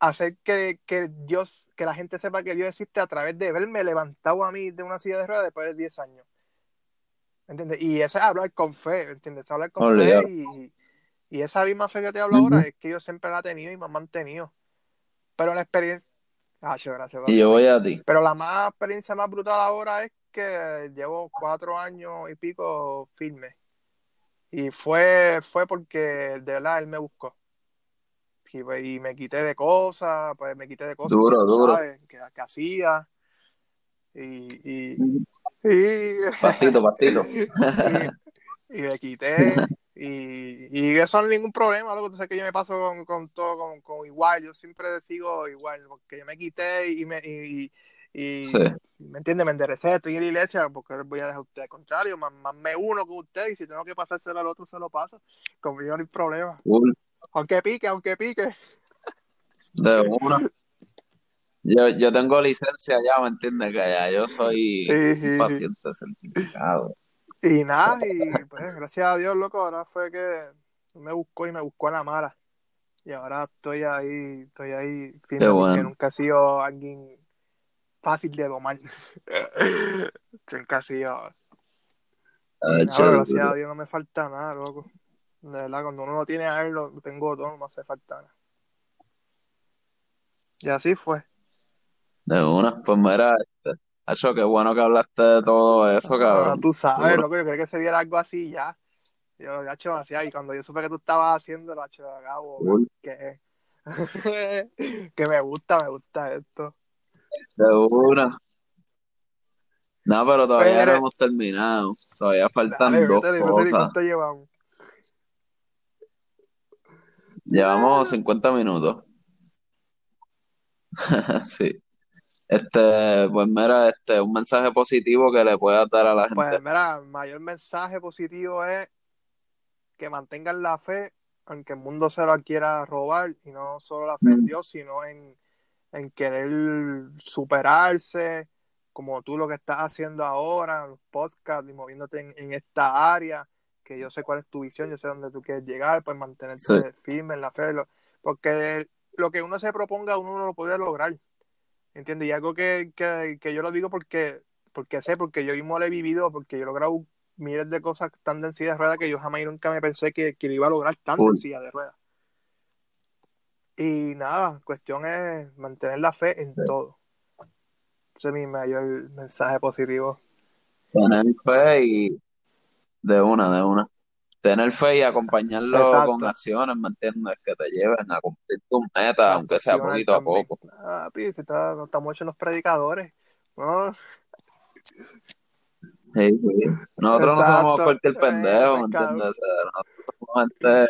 S3: hacer que, que Dios, que la gente sepa que Dios existe a través de verme levantado a mí de una silla de ruedas después de 10 años. ¿Me entiendes? Y eso es hablar con fe, ¿me entiendes? Es hablar con fe y, y esa misma fe que te hablo ahora es que yo siempre la he tenido y me ha mantenido. Pero la experiencia... Ah, gracias.
S2: Y yo voy a ti.
S3: Pero la más experiencia más brutal ahora es que llevo cuatro años y pico firme. Y fue, fue porque de verdad él me buscó. Y, pues, y me quité de cosas, pues me quité de cosas
S2: Duro,
S3: que,
S2: duro.
S3: sabes, que, que hacía. Y, y, y,
S2: Pastito, pastito.
S3: y, y me quité. Y, y eso no es ningún problema, loco. Tú sabes que yo me paso con, con todo, con, con igual. Yo siempre sigo igual, porque yo me quité y me. Y, y,
S2: Sí.
S3: ¿Me entiendes? Me enderecé, estoy en la iglesia, porque voy a dejar a usted. Al contrario, más, más me uno con usted y si tengo que pasárselo al otro, se lo paso. Conmigo no hay problema.
S2: Cool.
S3: Aunque pique, aunque pique.
S2: De una. Yo, yo tengo licencia ya, ¿me entiendes? Que ya yo soy
S3: Sí, sí,
S2: un
S3: sí.
S2: paciente certificado.
S3: Y nada, y pues gracias a Dios, loco, ahora fue que me buscó y me buscó a la mala. Y ahora estoy ahí, estoy ahí firme
S2: Qué
S3: porque
S2: bueno.
S3: nunca he sido alguien fácil de domar. nunca he sido.
S2: Ah,
S3: nada, gracias a. Dios no me falta nada, loco. De verdad, cuando uno lo tiene a él, lo tengo todo, no me hace falta nada. Y así fue.
S2: De una, pues mira, Hacho, qué bueno que hablaste de todo eso,
S3: Ah,
S2: cabrón.
S3: tú sabes, loco, yo creo que se diera algo así ya. Yo, ya hecho demasiado. Y cuando yo supe que tú estabas haciendo, lo hecho acabo, que, que me gusta, me gusta esto.
S2: De una. No, pero todavía
S3: Pero-
S2: no hemos terminado. Todavía faltan
S3: Dale,
S2: dos
S3: no sé
S2: cosas.
S3: cuánto llevamos.
S2: Llevamos 50 minutos. sí. Este, pues mira, este, un mensaje positivo que le puedas dar a la gente.
S3: Pues mira, el mayor mensaje positivo es que mantengan la fe, aunque el mundo se la quiera robar, y no solo la fe en
S2: Mm.
S3: Dios, sino en, en querer superarse, como tú lo que estás haciendo ahora, los podcasts y moviéndote en, en esta área, que yo sé cuál es tu visión, yo sé dónde tú quieres llegar, pues mantenerte
S2: Sí.
S3: firme en la fe, lo- porque lo que uno se proponga, uno no lo puede lograr. ¿Entiendes? Y algo que, que, que yo lo digo porque, porque sé, porque yo mismo lo he vivido, porque yo he logrado miles de cosas tan en silla de ruedas que yo jamás y nunca me pensé que, que lo iba a lograr
S2: Cool.
S3: en silla de ruedas. Y nada, cuestión es mantener la fe en
S2: Sí.
S3: todo. Ese es mi mayor mensaje positivo.
S2: Tener fe y de una, de una. Tener fe y acompañarlo
S3: Exacto.
S2: con acciones, ¿me entiendes? Que te lleven a cumplir tus metas, aunque sea poquito a poco.
S3: Ah, pi, si está- no estamos hechos los predicadores. ¿no?
S2: Sí, sí. Nosotros no somos cualquier pendejo, ¿me entiendes? O sea, nosotros somos gente.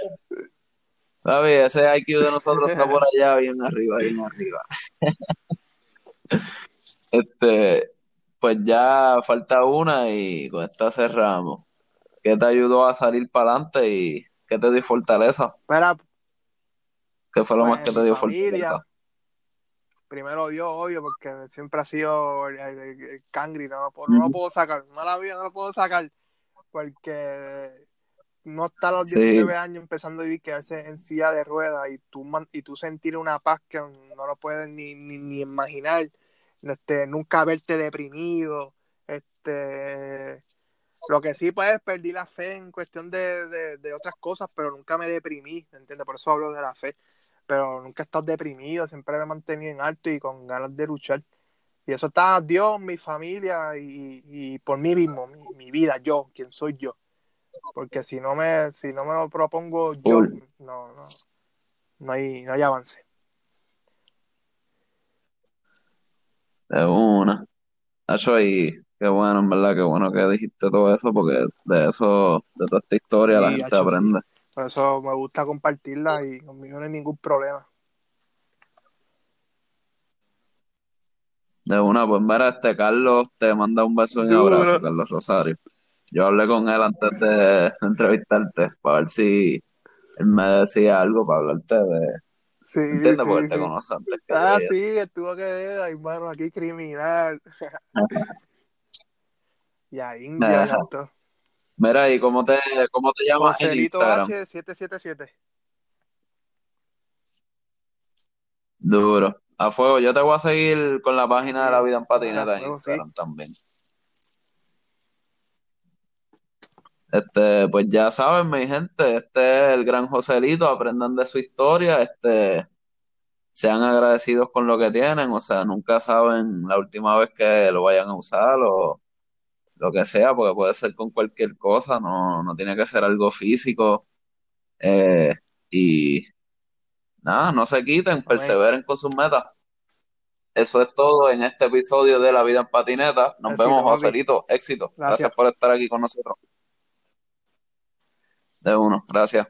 S2: Papi, ese IQ de nosotros está por allá, bien arriba, bien arriba. Este, pues ya falta una y con esta cerramos. ¿Qué te ayudó a salir para adelante y qué te dio fortaleza?
S3: Mira,
S2: ¿Qué fue lo
S3: Pues,
S2: más que
S3: en
S2: te dio
S3: familia,
S2: fortaleza?
S3: primero Dios, obvio, porque siempre ha sido el, el- el cangri, no, lo puedo- no lo
S2: Ujú.
S3: puedo sacar, mala vida, no lo puedo sacar, porque no está a los
S2: Sí.
S3: 19 años empezando a vivir, quedarse en silla de ruedas y tú, y tú sentir una paz que no lo puedes ni, ni, ni imaginar, este, nunca verte deprimido, este, lo que sí pues perdí la fe en cuestión de, de, de otras cosas, pero nunca me deprimí, ¿me entiendes? Por eso hablo de la fe, pero nunca he estado deprimido, siempre me he mantenido en alto y con ganas de luchar. Y eso está Dios, mi familia y, y por mí mismo, mi, mi vida, yo, quien soy yo. Porque si no me, si no me lo propongo yo, no, no, no hay, no hay avance.
S2: De una. Nacho, y qué bueno, en verdad, qué bueno que dijiste todo eso, porque de eso, de toda esta historia, la
S3: Sí,
S2: gente
S3: sí.
S2: aprende.
S3: Por eso me gusta compartirla y conmigo no hay ningún problema.
S2: De una, pues mira, este Carlos te manda un beso y un abrazo, Carlos Rosario. Yo hablé con él antes de entrevistarte, para ver si él me decía algo para hablarte de,
S3: Sí,
S2: ¿entiendes? Porque
S3: sí,
S2: te
S3: sí.
S2: conoce antes que
S3: Ah, sí, estuvo que ver, ay, mano, aquí criminal. Y a India, todo.
S2: Mira, ¿y cómo te, cómo te llamas en
S3: Joselito
S2: Instagram?
S3: H777.
S2: Duro. A fuego, yo te voy a seguir con la página de la vida en patineta en
S3: sí.
S2: Instagram también. Este, pues ya saben, mi gente, este es el gran Joselito, aprendan de su historia, este, sean agradecidos con lo que tienen, o sea, nunca saben la última vez que lo vayan a usar o lo que sea, porque puede ser con cualquier cosa, no, no tiene que ser algo físico, eh, y nada, no se quiten, perseveren con sus metas. Eso es todo en este episodio de La Vida en Patineta. Nos
S3: Éxito,
S2: vemos. Joselito. Éxito.
S3: Gracias.
S2: Gracias por estar aquí con nosotros. De uno, gracias.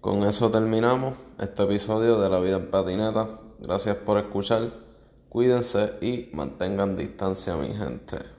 S1: Con eso terminamos este episodio de La Vida en Patineta. Gracias por escuchar. Cuídense y mantengan distancia, mi gente.